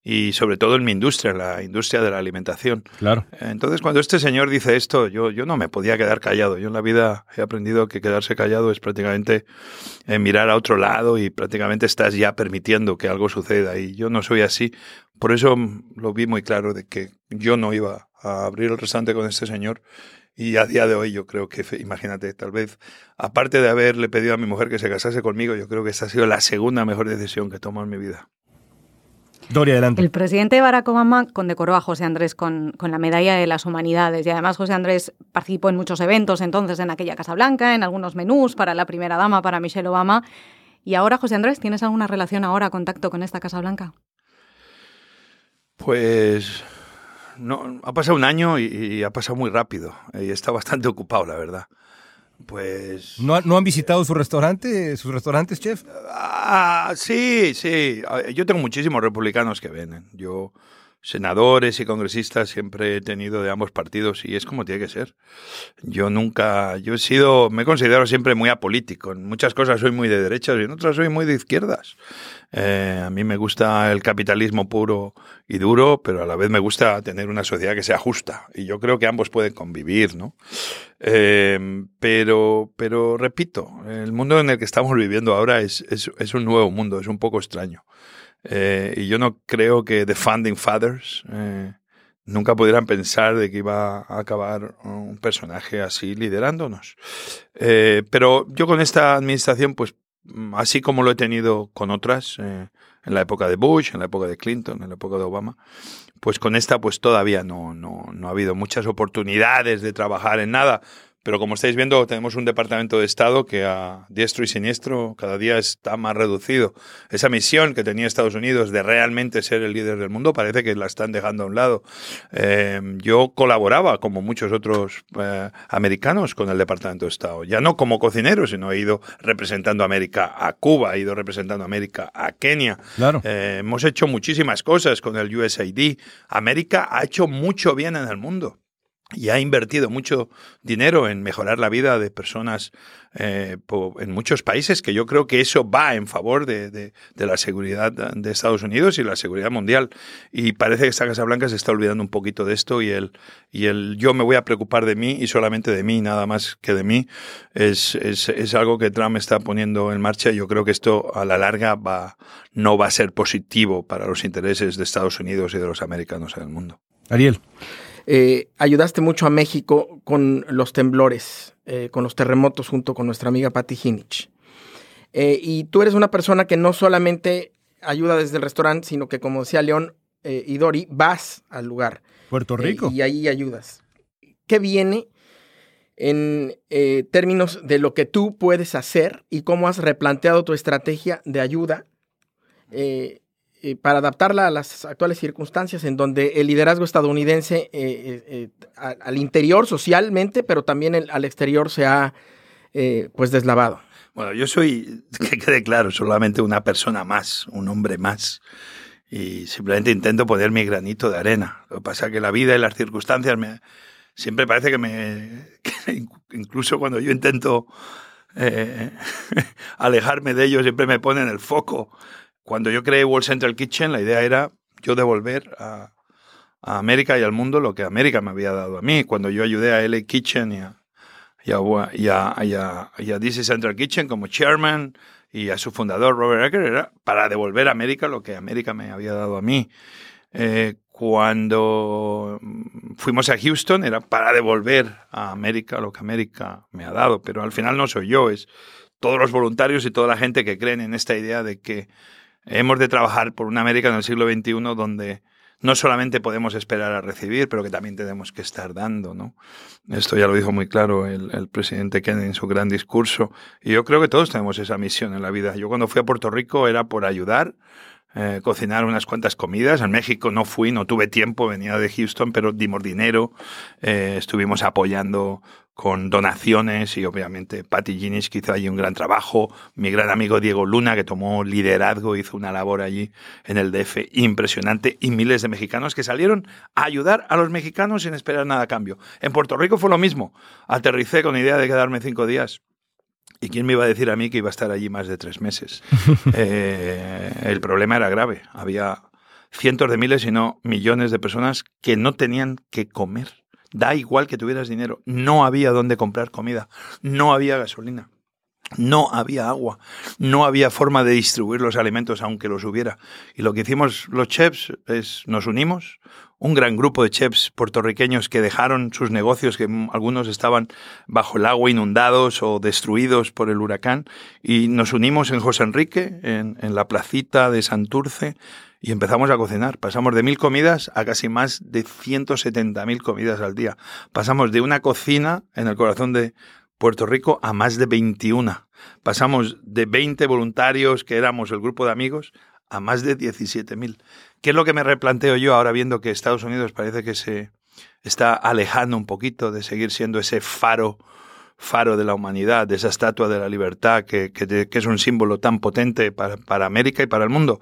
y sobre todo en mi industria, la industria de la alimentación. Claro. Entonces, cuando este señor dice esto, yo, yo no me podía quedar callado. Yo en la vida he aprendido que quedarse callado es prácticamente eh, mirar a otro lado y prácticamente estás ya permitiendo que algo suceda. Y yo no soy así. Por eso lo vi muy claro de que yo no iba a abrir el restaurante con este señor. Y a día de hoy yo creo que, imagínate, tal vez, aparte de haberle pedido a mi mujer que se casase conmigo, yo creo que esta ha sido la segunda mejor decisión que tomo en mi vida. Doria, adelante. El presidente Barack Obama condecoró a José Andrés con, con, la Medalla de las Humanidades y además José Andrés participó en muchos eventos entonces en aquella Casa Blanca, en algunos menús para la primera dama, para Michelle Obama. Y ahora, José Andrés, ¿tienes alguna relación ahora, contacto con esta Casa Blanca? Pues no, ha pasado un año y, y ha pasado muy rápido y está bastante ocupado, la verdad. Pues. ¿No, ¿No, han visitado su restaurante, sus restaurantes, chef? Ah, sí, sí. Yo tengo muchísimos republicanos que vienen. Yo, senadores y congresistas, siempre he tenido de ambos partidos y es como tiene que ser. Yo nunca. Yo he sido. Me considero siempre muy apolítico. En muchas cosas soy muy de derechas y en otras soy muy de izquierdas. Eh, a mí me gusta el capitalismo puro y duro, pero a la vez me gusta tener una sociedad que sea justa. Y yo creo que ambos pueden convivir, ¿no? Eh, pero, pero repito, el mundo en el que estamos viviendo ahora es, es, es un nuevo mundo, es un poco extraño. Eh, y yo no creo que The Founding Fathers nunca pudieran pensar de que iba a acabar un personaje así liderándonos. pero yo con esta administración, pues Mm, así como lo he tenido con otras, eh, en la época de Bush, en la época de Clinton, en la época de Obama, pues con esta pues todavía no, no, no ha habido muchas oportunidades de trabajar en nada, Pero como estáis viendo, tenemos un departamento de Estado que a diestro y siniestro cada día está más reducido. Esa misión que tenía Estados Unidos de realmente ser el líder del mundo parece que la están dejando a un lado. Eh, yo colaboraba, como muchos otros eh, americanos, con el departamento de Estado. Ya no como cocinero, sino he ido representando a América a Cuba, he ido representando a América a Kenia. Claro. Eh, hemos hecho muchísimas cosas con el USAID. América ha hecho mucho bien en el mundo y ha invertido mucho dinero en mejorar la vida de personas eh, en muchos países, que yo creo que eso va en favor de, de, la seguridad de Estados Unidos y la seguridad mundial. Y parece que esta Casa Blanca se está olvidando un poquito de esto y el, y el yo me voy a preocupar de mí y solamente de mí, nada más que de mí, es, es, es algo que Trump está poniendo en marcha. Yo creo que esto a la larga va, no va a ser positivo para los intereses de Estados Unidos y de los americanos en el mundo. Ariel. Eh, ayudaste mucho a México con los temblores, eh, con los terremotos, junto con nuestra amiga Patti Hinich. Eh, y tú eres una persona que no solamente ayuda desde el restaurante, sino que, como decía León y Dori, vas al lugar. Puerto Rico. y ahí ayudas. ¿Qué viene en términos de lo que tú puedes hacer y cómo has replanteado tu estrategia de ayuda? Eh, para adaptarla a las actuales circunstancias en donde el liderazgo estadounidense eh, eh, al interior socialmente, pero también al exterior se ha pues deslavado. Bueno, yo soy, [laughs] que quede claro, solamente una persona más, un hombre más. Y simplemente intento poner mi granito de arena. Lo que pasa es que la vida y las circunstancias me, siempre parece que me... [laughs] incluso cuando yo intento [laughs] alejarme de ellos, siempre me ponen el foco cuando yo creé World Central Kitchen, la idea era yo devolver a, América y al mundo lo que América me había dado a mí. Cuando yo ayudé a LA Kitchen y a, y a, DC Central Kitchen como chairman y a su fundador Robert Ecker, era para devolver a América lo que América me había dado a mí. Eh, cuando fuimos a Houston era para devolver a América lo que América me ha dado, pero al final no soy yo, es todos los voluntarios y toda la gente que creen en esta idea de que Hemos de trabajar por una América en el siglo XXI donde no solamente podemos esperar a recibir, pero que también tenemos que estar dando, ¿no? Esto ya lo dijo muy claro el, presidente Kennedy en su gran discurso. Y yo creo que todos tenemos esa misión en la vida. Yo cuando fui a Puerto Rico era por ayudar, eh, cocinar unas cuantas comidas. En México no fui, no tuve tiempo, venía de Houston, pero dimos dinero, eh, estuvimos apoyando con donaciones y obviamente Patty Ginis que hizo allí un gran trabajo, mi gran amigo Diego Luna que tomó liderazgo, hizo una labor allí en el DF impresionante y miles de mexicanos que salieron a ayudar a los mexicanos sin esperar nada a cambio. En Puerto Rico fue lo mismo, aterricé con idea de quedarme cinco días. ¿Y quién me iba a decir a mí que iba a estar allí más de tres meses? [laughs] Eh, el problema era grave. Había cientos de miles, y no millones de personas que no tenían que comer Da igual que tuvieras dinero. No había dónde comprar comida. No había gasolina. No había agua, no había forma de distribuir los alimentos aunque los hubiera. Y lo que hicimos los chefs es nos unimos, un gran grupo de chefs puertorriqueños que dejaron sus negocios, que algunos estaban bajo el agua inundados o destruidos por el huracán, y nos unimos en José Enrique, en, en la placita de Santurce, y empezamos a cocinar. Pasamos de mil comidas a casi más de 170 mil comidas al día. Pasamos de una cocina en el corazón de Puerto Rico a más de 21. Pasamos de 20 voluntarios que éramos el grupo de amigos a más de 17 mil. ¿Qué es lo que me replanteo yo ahora viendo que Estados Unidos parece que se está alejando un poquito de seguir siendo ese faro faro de la humanidad, de esa estatua de la libertad que, que, es un símbolo tan potente para, para América y para el mundo?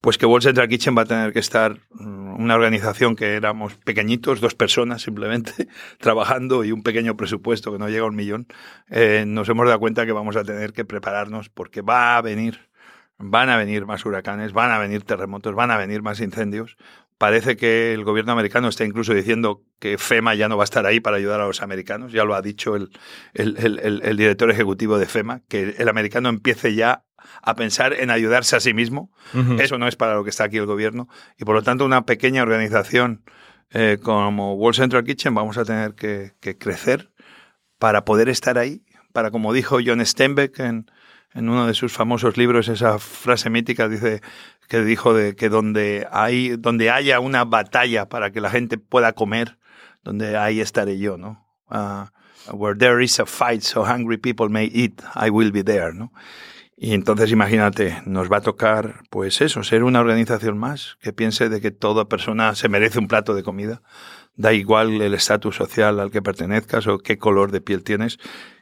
Pues que Wall Central Kitchen va a tener que estar mm, una organización que éramos pequeñitos, dos personas simplemente, [laughs] trabajando y un pequeño presupuesto que no llega a un millón, eh, nos hemos dado cuenta que vamos a tener que prepararnos porque va a venir, van a venir más huracanes, van a venir terremotos, van a venir más incendios. Parece que el gobierno americano está incluso diciendo que FEMA ya no va a estar ahí para ayudar a los americanos. Ya lo ha dicho el director ejecutivo de FEMA, que el americano empiece ya a pensar en ayudarse a sí mismo. Eso no es para lo que está aquí el gobierno. Y por lo tanto, una pequeña organización eh, como World Central Kitchen vamos a tener que, crecer para poder estar ahí, para, como dijo John Steinbeck en, en uno de sus famosos libros, esa frase mítica dice que dijo de que donde hay, donde haya una batalla para que la gente pueda comer, donde ahí estaré yo, ¿no? Ah, where there is a fight so hungry people may eat, I will be there, ¿no? Y entonces imagínate, nos va a tocar, pues eso, ser una organización más que piense de que toda persona se merece un plato de comida. Da igual el estatus social al que pertenezcas o qué color de piel tienes.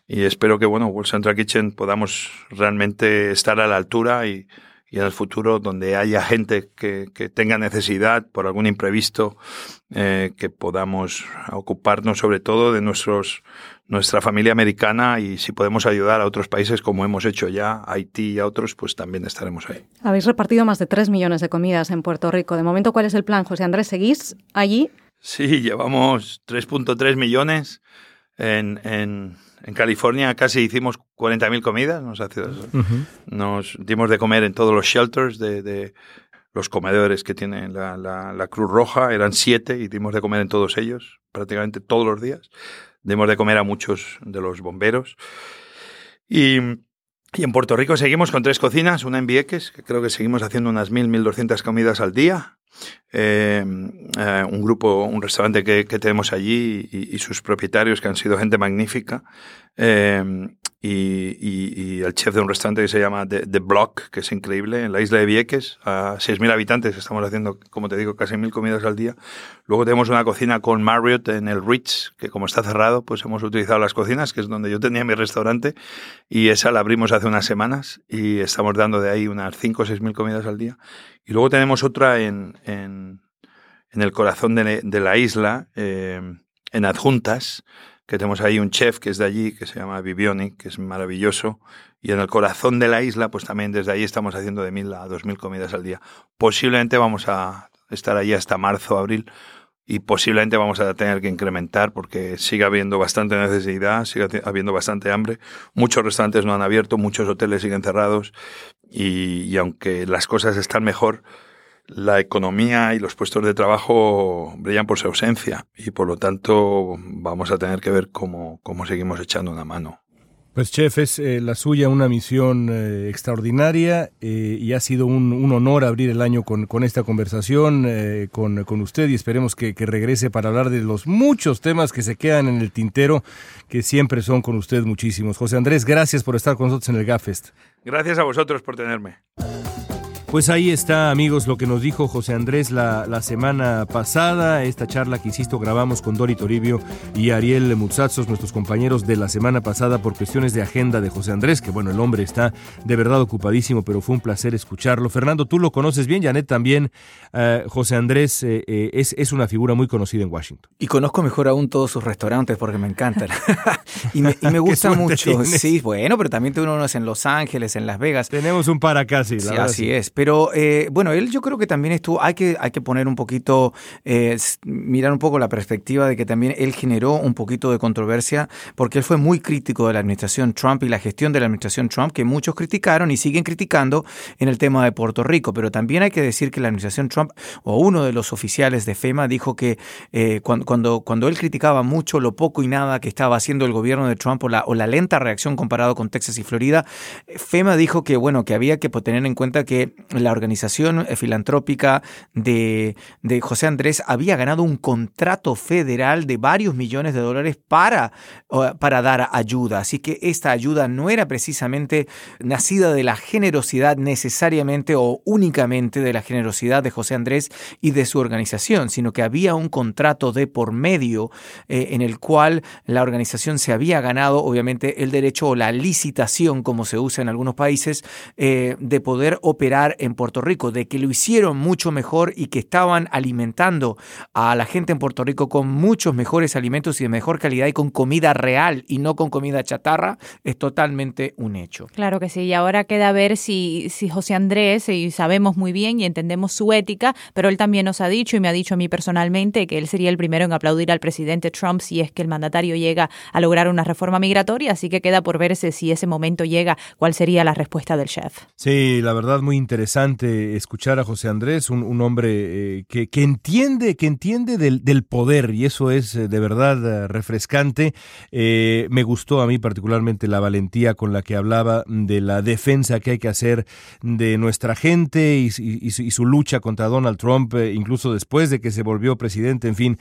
Y espero que, bueno, World Central Kitchen podamos realmente estar a la altura y, y en el futuro donde haya gente que, que tenga necesidad por algún imprevisto, eh, que podamos ocuparnos sobre todo de nuestros, nuestra familia americana y si podemos ayudar a otros países como hemos hecho ya, Haití y a otros, pues también estaremos ahí. Habéis repartido más de 3 millones de comidas en Puerto Rico. De momento, ¿cuál es el plan, José Andrés? ¿Seguís allí? Sí, llevamos 3.3 millones en, en en California casi hicimos 40.000 comidas. Nos, nos, dimos de comer en todos los shelters de, de los comedores que tiene la, la, la, Cruz Roja. Eran siete y dimos de comer en todos ellos, prácticamente todos los días. Dimos de comer a muchos de los bomberos. Y, y en Puerto Rico seguimos con tres cocinas, una en Vieques, que creo que seguimos haciendo unas 1.000, 1.200 comidas al día. Eh, eh, un grupo, un restaurante que, que tenemos allí y, sus propietarios que han sido gente magnífica. Eh, y, y, y, el chef de un restaurante que se llama The, The, Block, que es increíble, en la isla de Vieques, a 6.000 habitantes, estamos haciendo, como te digo, casi 1.000 comidas al día. Luego tenemos una cocina con Marriott en el Ritz, que como está cerrado, pues hemos utilizado las cocinas, que es donde yo tenía mi restaurante, y esa la abrimos hace unas semanas y estamos dando de ahí unas 5 o 6.000 comidas al día. Y luego tenemos otra en, en, en el corazón de, de la isla, eh, en Adjuntas, que tenemos ahí un chef que es de allí, que se llama Vivioni, que es maravilloso. Y en el corazón de la isla, pues también desde ahí estamos haciendo de mil a dos mil comidas al día. Posiblemente vamos a estar allí hasta marzo, abril, y posiblemente vamos a tener que incrementar porque sigue habiendo bastante necesidad, sigue habiendo bastante hambre. Muchos restaurantes no han abierto, muchos hoteles siguen cerrados y, y aunque las cosas están mejor, la economía y los puestos de trabajo brillan por su ausencia y por lo tanto vamos a tener que ver cómo, cómo seguimos echando una mano. Pues chef, es eh, la suya una misión eh, extraordinaria eh, y ha sido un, un, honor abrir el año con, con esta conversación con, con, usted y esperemos que, que, regrese para hablar de los muchos temas que se quedan en el tintero, que siempre son con usted muchísimos. José Andrés, gracias por estar con nosotros en el GAFest. Gracias a vosotros por tenerme. Pues ahí está, amigos, lo que nos dijo José Andrés la, la, semana pasada, esta charla que, insisto, grabamos con Dori Toribio y Ariel Mutsatsos, nuestros compañeros de la semana pasada por cuestiones de agenda de José Andrés, que bueno, el hombre está de verdad ocupadísimo, pero fue un placer escucharlo. Fernando, tú lo conoces bien, Janet también. Uh, José Andrés eh, eh, es, es, una figura muy conocida en Washington. Y conozco mejor aún todos sus restaurantes porque me encantan. [laughs] y, me, y, me, [laughs] gusta mucho. Tienes. Sí, bueno, pero también tengo unos en Los Ángeles, en Las Vegas. Tenemos un par acá, sí, sí así sí. es. Pero eh, bueno, él yo creo que también estuvo, hay que, hay que poner un poquito, eh, mirar un poco la perspectiva de que también él generó un poquito de controversia porque él fue muy crítico de la administración Trump y la gestión de la administración Trump que muchos criticaron y siguen criticando en el tema de Puerto Rico. Pero también hay que decir que la administración Trump o uno de los oficiales de FEMA dijo que eh, cuando, cuando, cuando él criticaba mucho lo poco y nada que estaba haciendo el gobierno de Trump o la, o la lenta reacción comparado con Texas y Florida, FEMA dijo que bueno, que había que tener en cuenta que la organización filantrópica de, de, José Andrés había ganado un contrato federal de varios millones de dólares para, para dar ayuda. Así que esta ayuda no era precisamente nacida de la generosidad necesariamente o únicamente de la generosidad de José Andrés y de su organización, sino que había un contrato de por medio eh, en el cual la organización se había ganado, obviamente, el derecho o la licitación, como se usa en algunos países, eh, de poder operar en Puerto Rico, de que lo hicieron mucho mejor y que estaban alimentando a la gente en Puerto Rico con muchos mejores alimentos y de mejor calidad y con comida real y no con comida chatarra, es totalmente un hecho. Claro que sí, y ahora queda ver si, si José Andrés, y sabemos muy bien y entendemos su ética, pero él también nos ha dicho y me ha dicho a mí personalmente que él sería el primero en aplaudir al presidente Trump si es que el mandatario llega a lograr una reforma migratoria, así que queda por verse si ese momento llega, cuál sería la respuesta del chef. Sí, la verdad muy interesante interesante escuchar a José Andrés, un, hombre eh, que, que, entiende, que entiende del, del, poder y eso es eh, de verdad refrescante. me gustó a mí particularmente la valentía con la que hablaba de la defensa que hay que hacer de nuestra gente y, y, su lucha contra Donald Trump, incluso después de que se volvió presidente. En fin,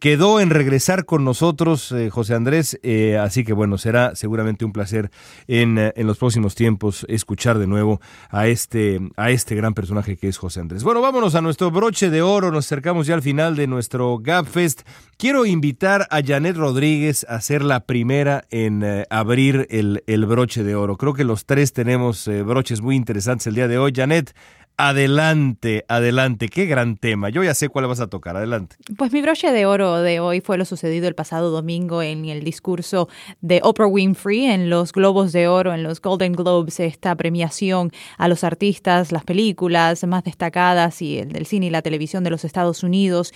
quedó en regresar con nosotros, José Andrés, así que bueno, será seguramente un placer en, en los próximos tiempos escuchar de nuevo a este, a este gran personaje que es José Andrés. Bueno, vámonos a nuestro broche de oro, nos acercamos ya al final de nuestro GapFest. Quiero invitar a Janet Rodríguez a ser la primera en eh, abrir el, el, broche de oro. Creo que los tres tenemos eh, broches muy interesantes el día de hoy. Janet, Adelante, adelante, qué gran tema. Yo ya sé cuál vas a tocar, adelante. Pues mi broche de oro de hoy fue lo sucedido el pasado domingo en el discurso de Oprah Winfrey en los Globos de Oro, en los Golden Globes, esta premiación a los artistas, las películas más destacadas y el del cine y la televisión de los Estados Unidos.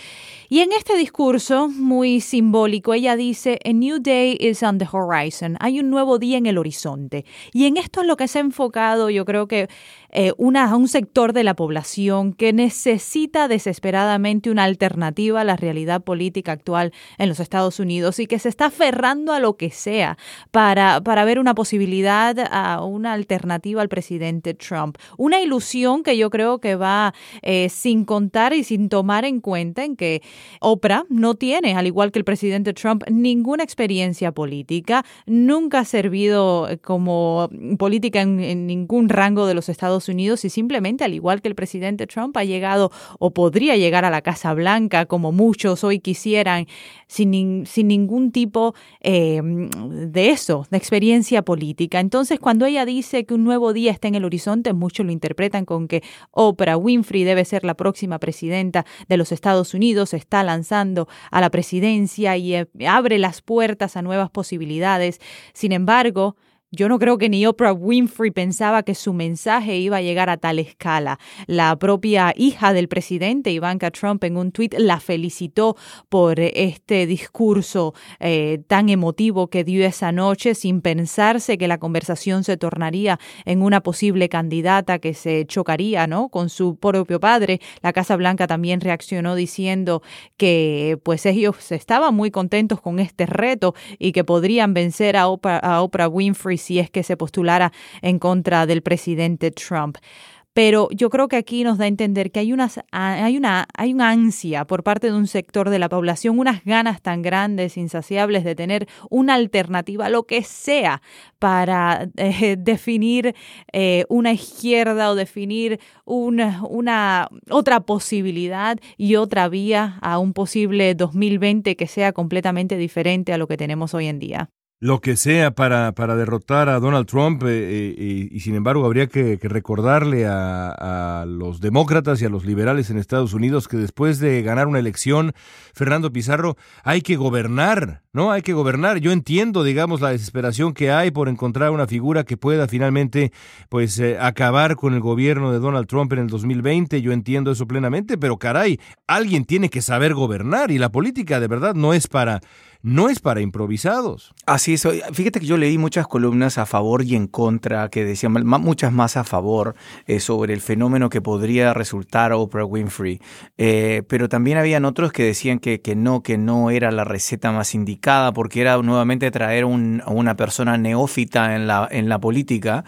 Y en este discurso, muy simbólico, ella dice, A new day is on the horizon, hay un nuevo día en el horizonte. Y en esto es lo que se ha enfocado, yo creo que eh, una, un sector de la población que necesita desesperadamente una alternativa a la realidad política actual en los Estados Unidos y que se está aferrando a lo que sea para, para ver una posibilidad a una alternativa al presidente Trump. Una ilusión que yo creo que va eh, sin contar y sin tomar en cuenta en que Oprah no tiene, al igual que el presidente Trump, ninguna experiencia política, nunca ha servido como política en, en ningún rango de los Estados Unidos y simplemente, al igual que el presidente Trump, ha llegado o podría llegar a la Casa Blanca, como muchos hoy quisieran, sin, sin ningún tipo eh, de eso, de experiencia política. Entonces, cuando ella dice que un nuevo día está en el horizonte, muchos lo interpretan con que Oprah Winfrey debe ser la próxima presidenta de los Estados Unidos, está lanzando a la presidencia y eh, abre las puertas a nuevas posibilidades. Sin embargo, yo no creo que ni Oprah Winfrey pensaba que su mensaje iba a llegar a tal escala. La propia hija del presidente, Ivanka Trump, en un tuit la felicitó por este discurso eh, tan emotivo que dio esa noche, sin pensarse que la conversación se tornaría en una posible candidata que se chocaría ¿no? con su propio padre. La Casa Blanca también reaccionó diciendo que pues ellos estaban muy contentos con este reto y que podrían vencer a Oprah, a Oprah Winfrey si es que se postulara en contra del presidente Trump. Pero yo creo que aquí nos da a entender que hay, unas, hay, una, hay una ansia por parte de un sector de la población, unas ganas tan grandes, insaciables de tener una alternativa, lo que sea, para eh, [laughs] definir eh, una izquierda o definir una, una otra posibilidad y otra vía a un posible 2020 que sea completamente diferente a lo que tenemos hoy en día lo que sea para, para derrotar a Donald Trump eh, eh, y, sin embargo habría que, recordarle a, los demócratas y a los liberales en Estados Unidos que después de ganar una elección, Fernando Pizarro, hay que gobernar, ¿no? Hay que gobernar. Yo entiendo, digamos, la desesperación que hay por encontrar una figura que pueda finalmente, pues, eh, acabar con el gobierno de Donald Trump en el 2020. Yo entiendo eso plenamente, pero caray, alguien tiene que saber gobernar y la política de verdad no es para no es para improvisados. Así es. Fíjate que yo leí muchas columnas a favor y en contra, que decían muchas más a favor eh, sobre el fenómeno que podría resultar Oprah Winfrey. Eh, pero también habían otros que decían que, que, no, que no era la receta más indicada, porque era nuevamente traer a una persona neófita en la, en la política,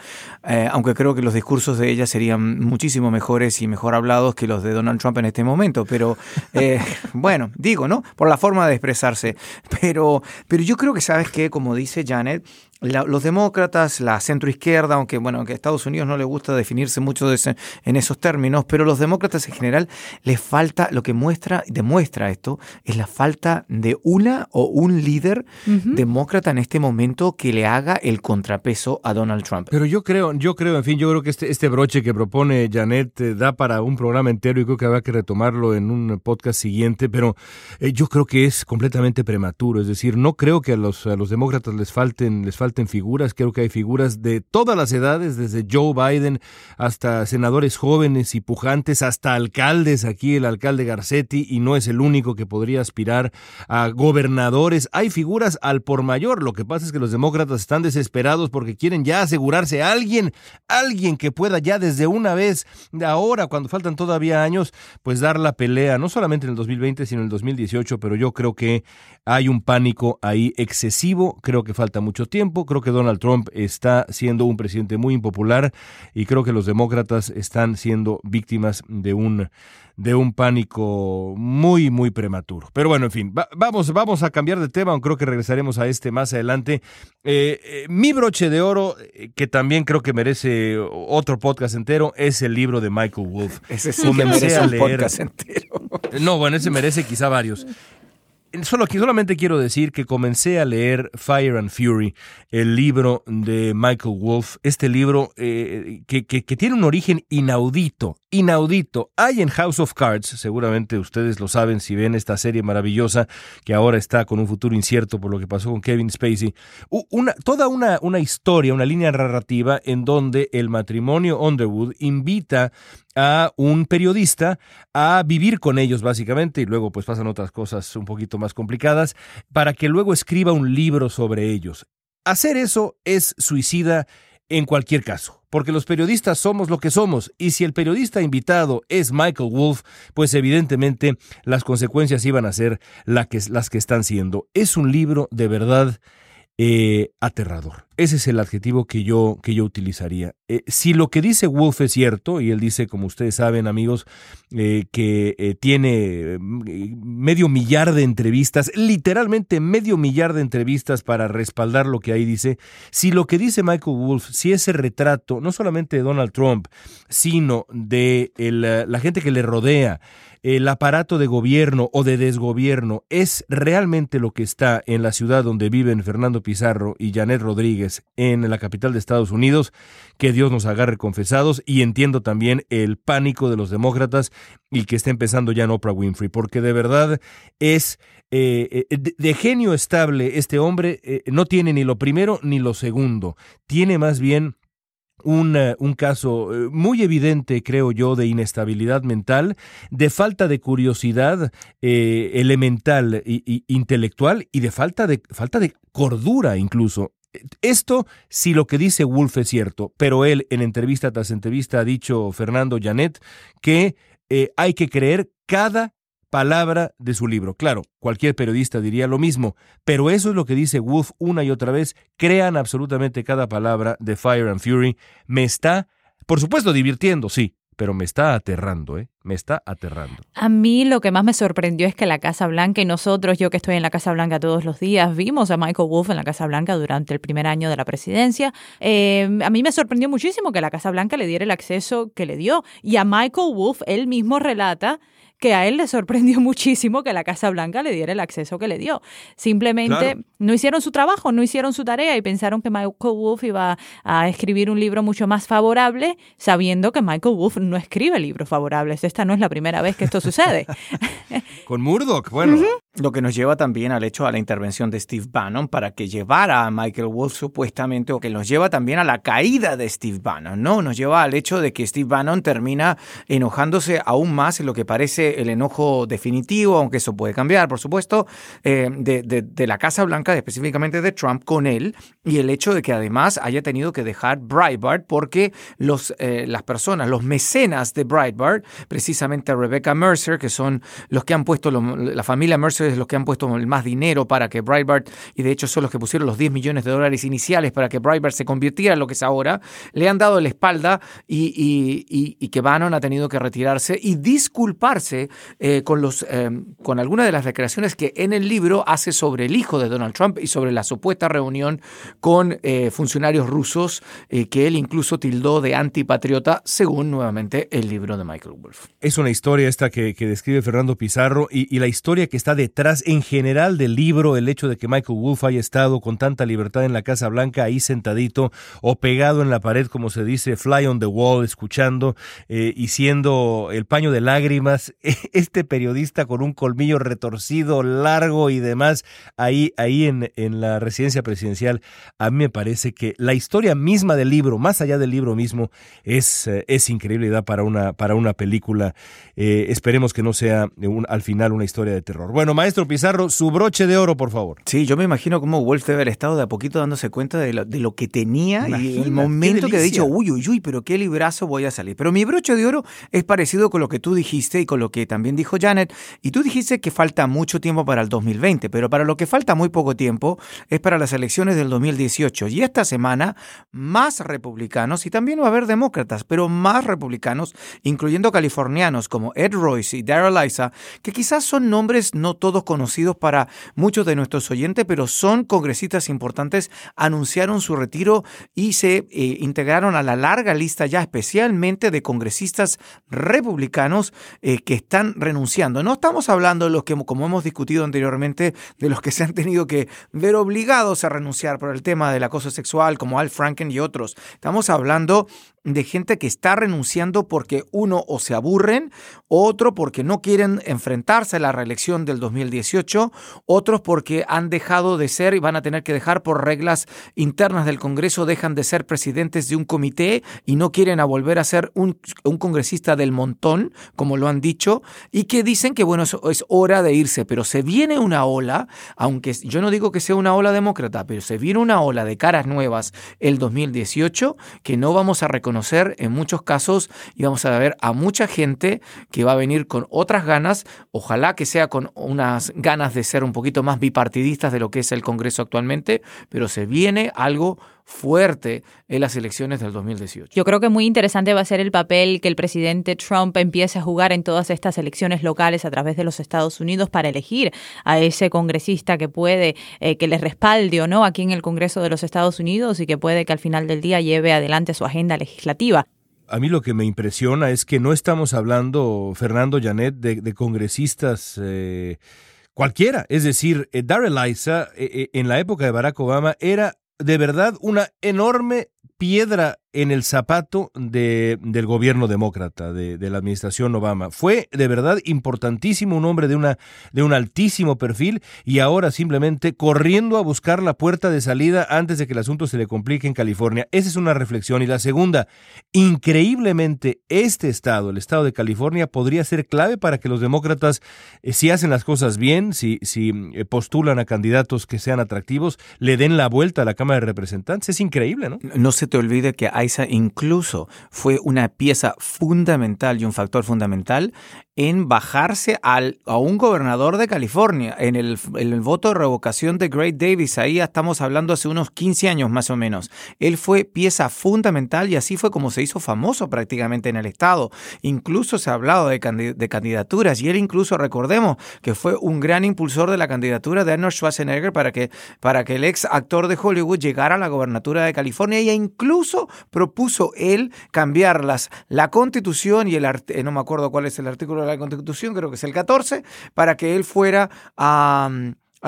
eh, aunque creo que los discursos de ella serían muchísimo mejores y mejor hablados que los de Donald Trump en este momento. Pero [laughs] bueno, digo, ¿no? Por la forma de expresarse. Pero yo creo que, ¿sabes qué? Como dice Janet, los demócratas, la centroizquierda, aunque bueno, que a Estados Unidos no le gusta definirse mucho en esos términos, pero los demócratas en general les falta, lo que muestra, demuestra esto, es la falta de una o un líder demócrata en este momento que le haga el contrapeso a Donald Trump. Pero yo creo, yo creo, en fin, yo creo que este, este broche que propone Janet eh, da para un programa entero y creo que habrá que retomarlo en un podcast siguiente, pero eh, yo creo que es completamente prematuro, es decir, no creo que a los, a los demócratas les falten, les falten falten figuras, creo que hay figuras de todas las edades, desde Joe Biden hasta senadores jóvenes y pujantes, hasta alcaldes, aquí el alcalde Garcetti, y no es el único que podría aspirar a gobernadores. Hay figuras al por mayor, lo que pasa es que los demócratas están desesperados porque quieren ya asegurarse a alguien, alguien que pueda ya desde una vez, de ahora, cuando faltan todavía años, pues dar la pelea, no solamente en el 2020, sino en el 2018, pero yo creo que hay un pánico ahí excesivo, creo que falta mucho tiempo, creo que Donald Trump está siendo un presidente muy impopular y creo que los demócratas están siendo víctimas de un de un pánico muy, muy prematuro. Pero bueno, en fin, vamos, vamos a cambiar de tema, aunque creo que regresaremos a este más adelante. Eh, eh, mi broche de oro, eh, que también creo que merece otro podcast entero, es el libro de Michael Wolff. Ese sí que merece un podcast entero. No, bueno, ese merece quizá varios. Solo, solamente quiero decir que comencé a leer Fire and Fury, el libro de Michael Wolff, este libro eh, que, que, tiene un origen inaudito, inaudito. Hay en House of Cards, seguramente ustedes lo saben si ven esta serie maravillosa que ahora está con un futuro incierto por lo que pasó con Kevin Spacey, una, toda una, una historia, una línea narrativa en donde el matrimonio Underwood invita a un periodista a vivir con ellos básicamente y luego pues pasan otras cosas un poquito más complicadas para que luego escriba un libro sobre ellos. Hacer eso es suicida en cualquier caso, porque los periodistas somos lo que somos, y si el periodista invitado es Michael Wolff, pues evidentemente las consecuencias iban a ser las que están siendo. Es un libro de verdad eh, aterrador. Ese es el adjetivo que yo, que yo utilizaría. Eh, si lo que dice Wolf es cierto, y él dice, como ustedes saben, amigos, eh, que tiene medio millar de entrevistas, literalmente medio millar de entrevistas para respaldar lo que ahí dice, si lo que dice Michael Wolf, si ese retrato, no solamente de Donald Trump, sino de la gente que le rodea, el aparato de gobierno o de desgobierno es realmente lo que está en la ciudad donde viven Fernando Pizarro y Janet Rodríguez en la capital de Estados Unidos, que Dios nos agarre confesados y entiendo también el pánico de los demócratas y que está empezando ya en Oprah Winfrey, porque de verdad es eh, eh, de genio estable este hombre, eh, no tiene ni lo primero ni lo segundo, tiene más bien un, un, caso muy evidente, creo yo, de inestabilidad mental, de falta de curiosidad elemental e intelectual y de falta de, falta de cordura incluso. Esto si lo que dice Wolf es cierto, pero él en entrevista tras entrevista ha dicho, Fernando Janet, que eh, hay que creer cada palabra de su libro. Claro, cualquier periodista diría lo mismo, pero eso es lo que dice Wolf una y otra vez. Crean absolutamente cada palabra de Fire and Fury. Me está, por supuesto, divirtiendo, sí, pero me está aterrando, ¿eh? Me está aterrando. A mí lo que más me sorprendió es que la Casa Blanca y nosotros, yo que estoy en la Casa Blanca todos los días, vimos a Michael Wolff en la Casa Blanca durante el primer año de la presidencia. Eh, a mí me sorprendió muchísimo que la Casa Blanca le diera el acceso que le dio. Y a Michael Wolff, él mismo relata que a él le sorprendió [laughs] muchísimo que la Casa Blanca le diera el acceso que le dio. Simplemente no hicieron su trabajo, no hicieron su tarea y pensaron que Michael Wolff iba a escribir un libro mucho más favorable, sabiendo que Michael Wolff no escribe libros favorables. Esta no es la primera vez que esto sucede. [laughs] Con Murdoch, bueno. Lo que nos lleva también al hecho a la intervención de Steve Bannon para que llevara a Michael Wolff supuestamente, o que nos lleva también a la caída de Steve Bannon, ¿no? Nos lleva al hecho de que Steve Bannon termina enojándose aún más en lo que parece el enojo definitivo, aunque eso puede cambiar, por supuesto, eh, de, de, la Casa Blanca, específicamente de Trump, con él, y el hecho de que además haya tenido que dejar Breitbart porque los, eh, las personas, los mecenas de Breitbart, precisamente Rebecca Mercer, que son los que han puesto, la familia Mercer, es los que han puesto el más dinero para que Breitbart, y de hecho son los que pusieron los 10 millones de dólares iniciales para que Breitbart se convirtiera en lo que es ahora, le han dado la espalda y, y, que Bannon ha tenido que retirarse y disculparse eh, con, los, eh, con algunas de las declaraciones que en el libro hace sobre el hijo de Donald Trump y sobre la supuesta reunión con eh, funcionarios rusos que él incluso tildó de antipatriota, según nuevamente el libro de Michael Wolff. Es una historia esta que, describe Fernando Pizarro y, y la historia que está detrás detrás en general del libro, el hecho de que Michael Wolff haya estado con tanta libertad en la Casa Blanca, ahí sentadito o pegado en la pared, como se dice, fly on the wall, escuchando eh, y siendo el paño de lágrimas, [laughs] este periodista con un colmillo retorcido, largo y demás, ahí, ahí en, en la residencia presidencial, a mí me parece que la historia misma del libro, más allá del libro mismo, es, eh, es increíble da para una, para una película. Eh, esperemos que no sea al final una historia de terror. Bueno, maestro Pizarro, su broche de oro, por favor. Sí, yo me imagino cómo Wolf debe haber estado de a poquito dándose cuenta de lo, de lo que tenía y el momento que ha dicho, uy, uy, uy, pero qué librazo voy a salir. Pero mi broche de oro es parecido con lo que tú dijiste y con lo que también dijo Janet. Y tú dijiste que falta mucho tiempo para el 2020, pero para lo que falta muy poco tiempo es para las elecciones del 2018. Y esta semana, más republicanos, y también va a haber demócratas, pero más republicanos, incluyendo californianos como Ed Royce y Darrell Issa, que quizás son nombres no todos conocidos para muchos de nuestros oyentes, pero son congresistas importantes, anunciaron su retiro y se eh, integraron a la larga lista ya especialmente de congresistas republicanos eh, que están renunciando. No estamos hablando de los que, como hemos discutido anteriormente, de los que se han tenido que ver obligados a renunciar por el tema del acoso sexual, como Al Franken y otros. Estamos hablando de gente que está renunciando porque uno o se aburren, otro porque no quieren enfrentarse a la reelección del 2018, otros porque han dejado de ser y van a tener que dejar por reglas internas del Congreso, dejan de ser presidentes de un comité y no quieren volver a ser un, un congresista del montón, como lo han dicho, y que dicen que bueno, es hora de irse, pero se viene una ola, aunque yo no digo que sea una ola demócrata, pero se viene una ola de caras nuevas el 2018 que no vamos a reconocer en muchos casos y vamos a ver a mucha gente que va a venir con otras ganas, ojalá que sea con unas ganas de ser un poquito más bipartidistas de lo que es el Congreso actualmente, pero se viene algo fuerte en las elecciones del 2018. Yo creo que muy interesante va a ser el papel que el presidente Trump empiece a jugar en todas estas elecciones locales a través de los Estados Unidos para elegir a ese congresista que puede, eh, que le respalde o no aquí en el Congreso de los Estados Unidos y que puede que al final del día lleve adelante su agenda legislativa. A mí lo que me impresiona es que no estamos hablando, Fernando Janet, de, congresistas eh, cualquiera. Es decir, eh, Darrell Issa en la época de Barack Obama era de verdad una enorme piedra en el zapato de, del gobierno demócrata, de, la administración Obama. Fue de verdad importantísimo, un hombre de un altísimo perfil y ahora simplemente corriendo a buscar la puerta de salida antes de que el asunto se le complique en California. Esa es una reflexión. Y la segunda, increíblemente este estado, el estado de California, podría ser clave para que los demócratas, eh, si hacen las cosas bien, si, si eh, postulan a candidatos que sean atractivos, le den la vuelta a la Cámara de Representantes. Es increíble, ¿no? No se te olvide que hay incluso fue una pieza fundamental y un factor fundamental en bajarse al, a un gobernador de California en el, el, voto de revocación de Great Davis. Ahí estamos hablando hace unos 15 años más o menos. Él fue pieza fundamental y así fue como se hizo famoso prácticamente en el estado. Incluso se ha hablado de, de candidaturas y él incluso recordemos que fue un gran impulsor de la candidatura de Arnold Schwarzenegger para que, para que el ex actor de Hollywood llegara a la gobernatura de California y incluso propuso él cambiar la constitución y el, eh, no me acuerdo cuál es el artículo la Constitución, creo que es el 14, para que él fuera a...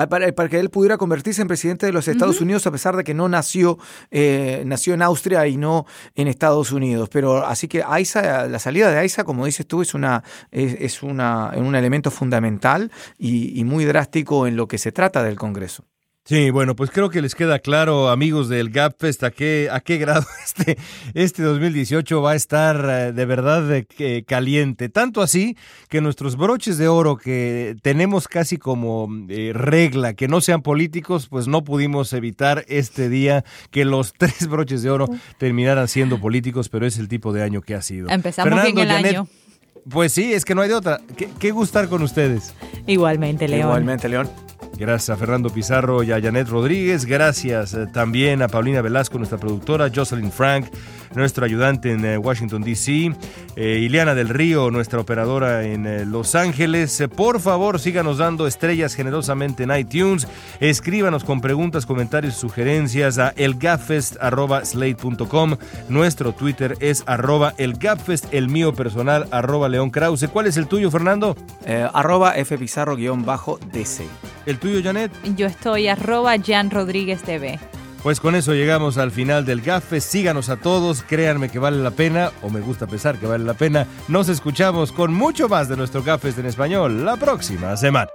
para, que él pudiera convertirse en presidente de los Estados Unidos a pesar de que no nació, eh, nació en Austria y no en Estados Unidos. Pero así que Aiza, la salida de Aiza, como dices tú, es, una, es, una, un elemento fundamental y, y muy drástico en lo que se trata del Congreso. Sí, bueno, pues creo que les queda claro, amigos del GapFest, a qué, a qué grado [laughs] este, este 2018 va a estar eh, de verdad caliente. Tanto así que nuestros broches de oro que tenemos casi como eh, regla que no sean políticos, pues no pudimos evitar este día que los [laughs] tres broches de oro terminaran siendo políticos, pero es el tipo de año que ha sido. Empezamos bien el año. Pues sí, es que no hay de otra. Qué, qué gustar con ustedes. Igualmente, León. Igualmente, León. Gracias a Fernando Pizarro y a Janet Rodríguez. Gracias eh, también a Paulina Velasco, nuestra productora, Jocelyn Frank, nuestro ayudante en eh, Washington, D.C., eh, Ileana del Río, nuestra operadora en eh, Los Ángeles. Eh, por favor, síganos dando estrellas generosamente en iTunes. Escríbanos con preguntas, comentarios, sugerencias a elgapfest.slate.com. Nuestro Twitter es arroba elgapfest, el mío personal, arroba León Krause. ¿Cuál es el tuyo, Fernando? Eh, arroba fpizarro-dc. ¿El tuyo, Janet? Yo estoy arroba Jan Rodríguez TV. Pues con eso llegamos al final del GAFE. Síganos a todos, créanme que vale la pena, o me gusta pensar que vale la pena. Nos escuchamos con mucho más de nuestro GAFE en español la próxima semana.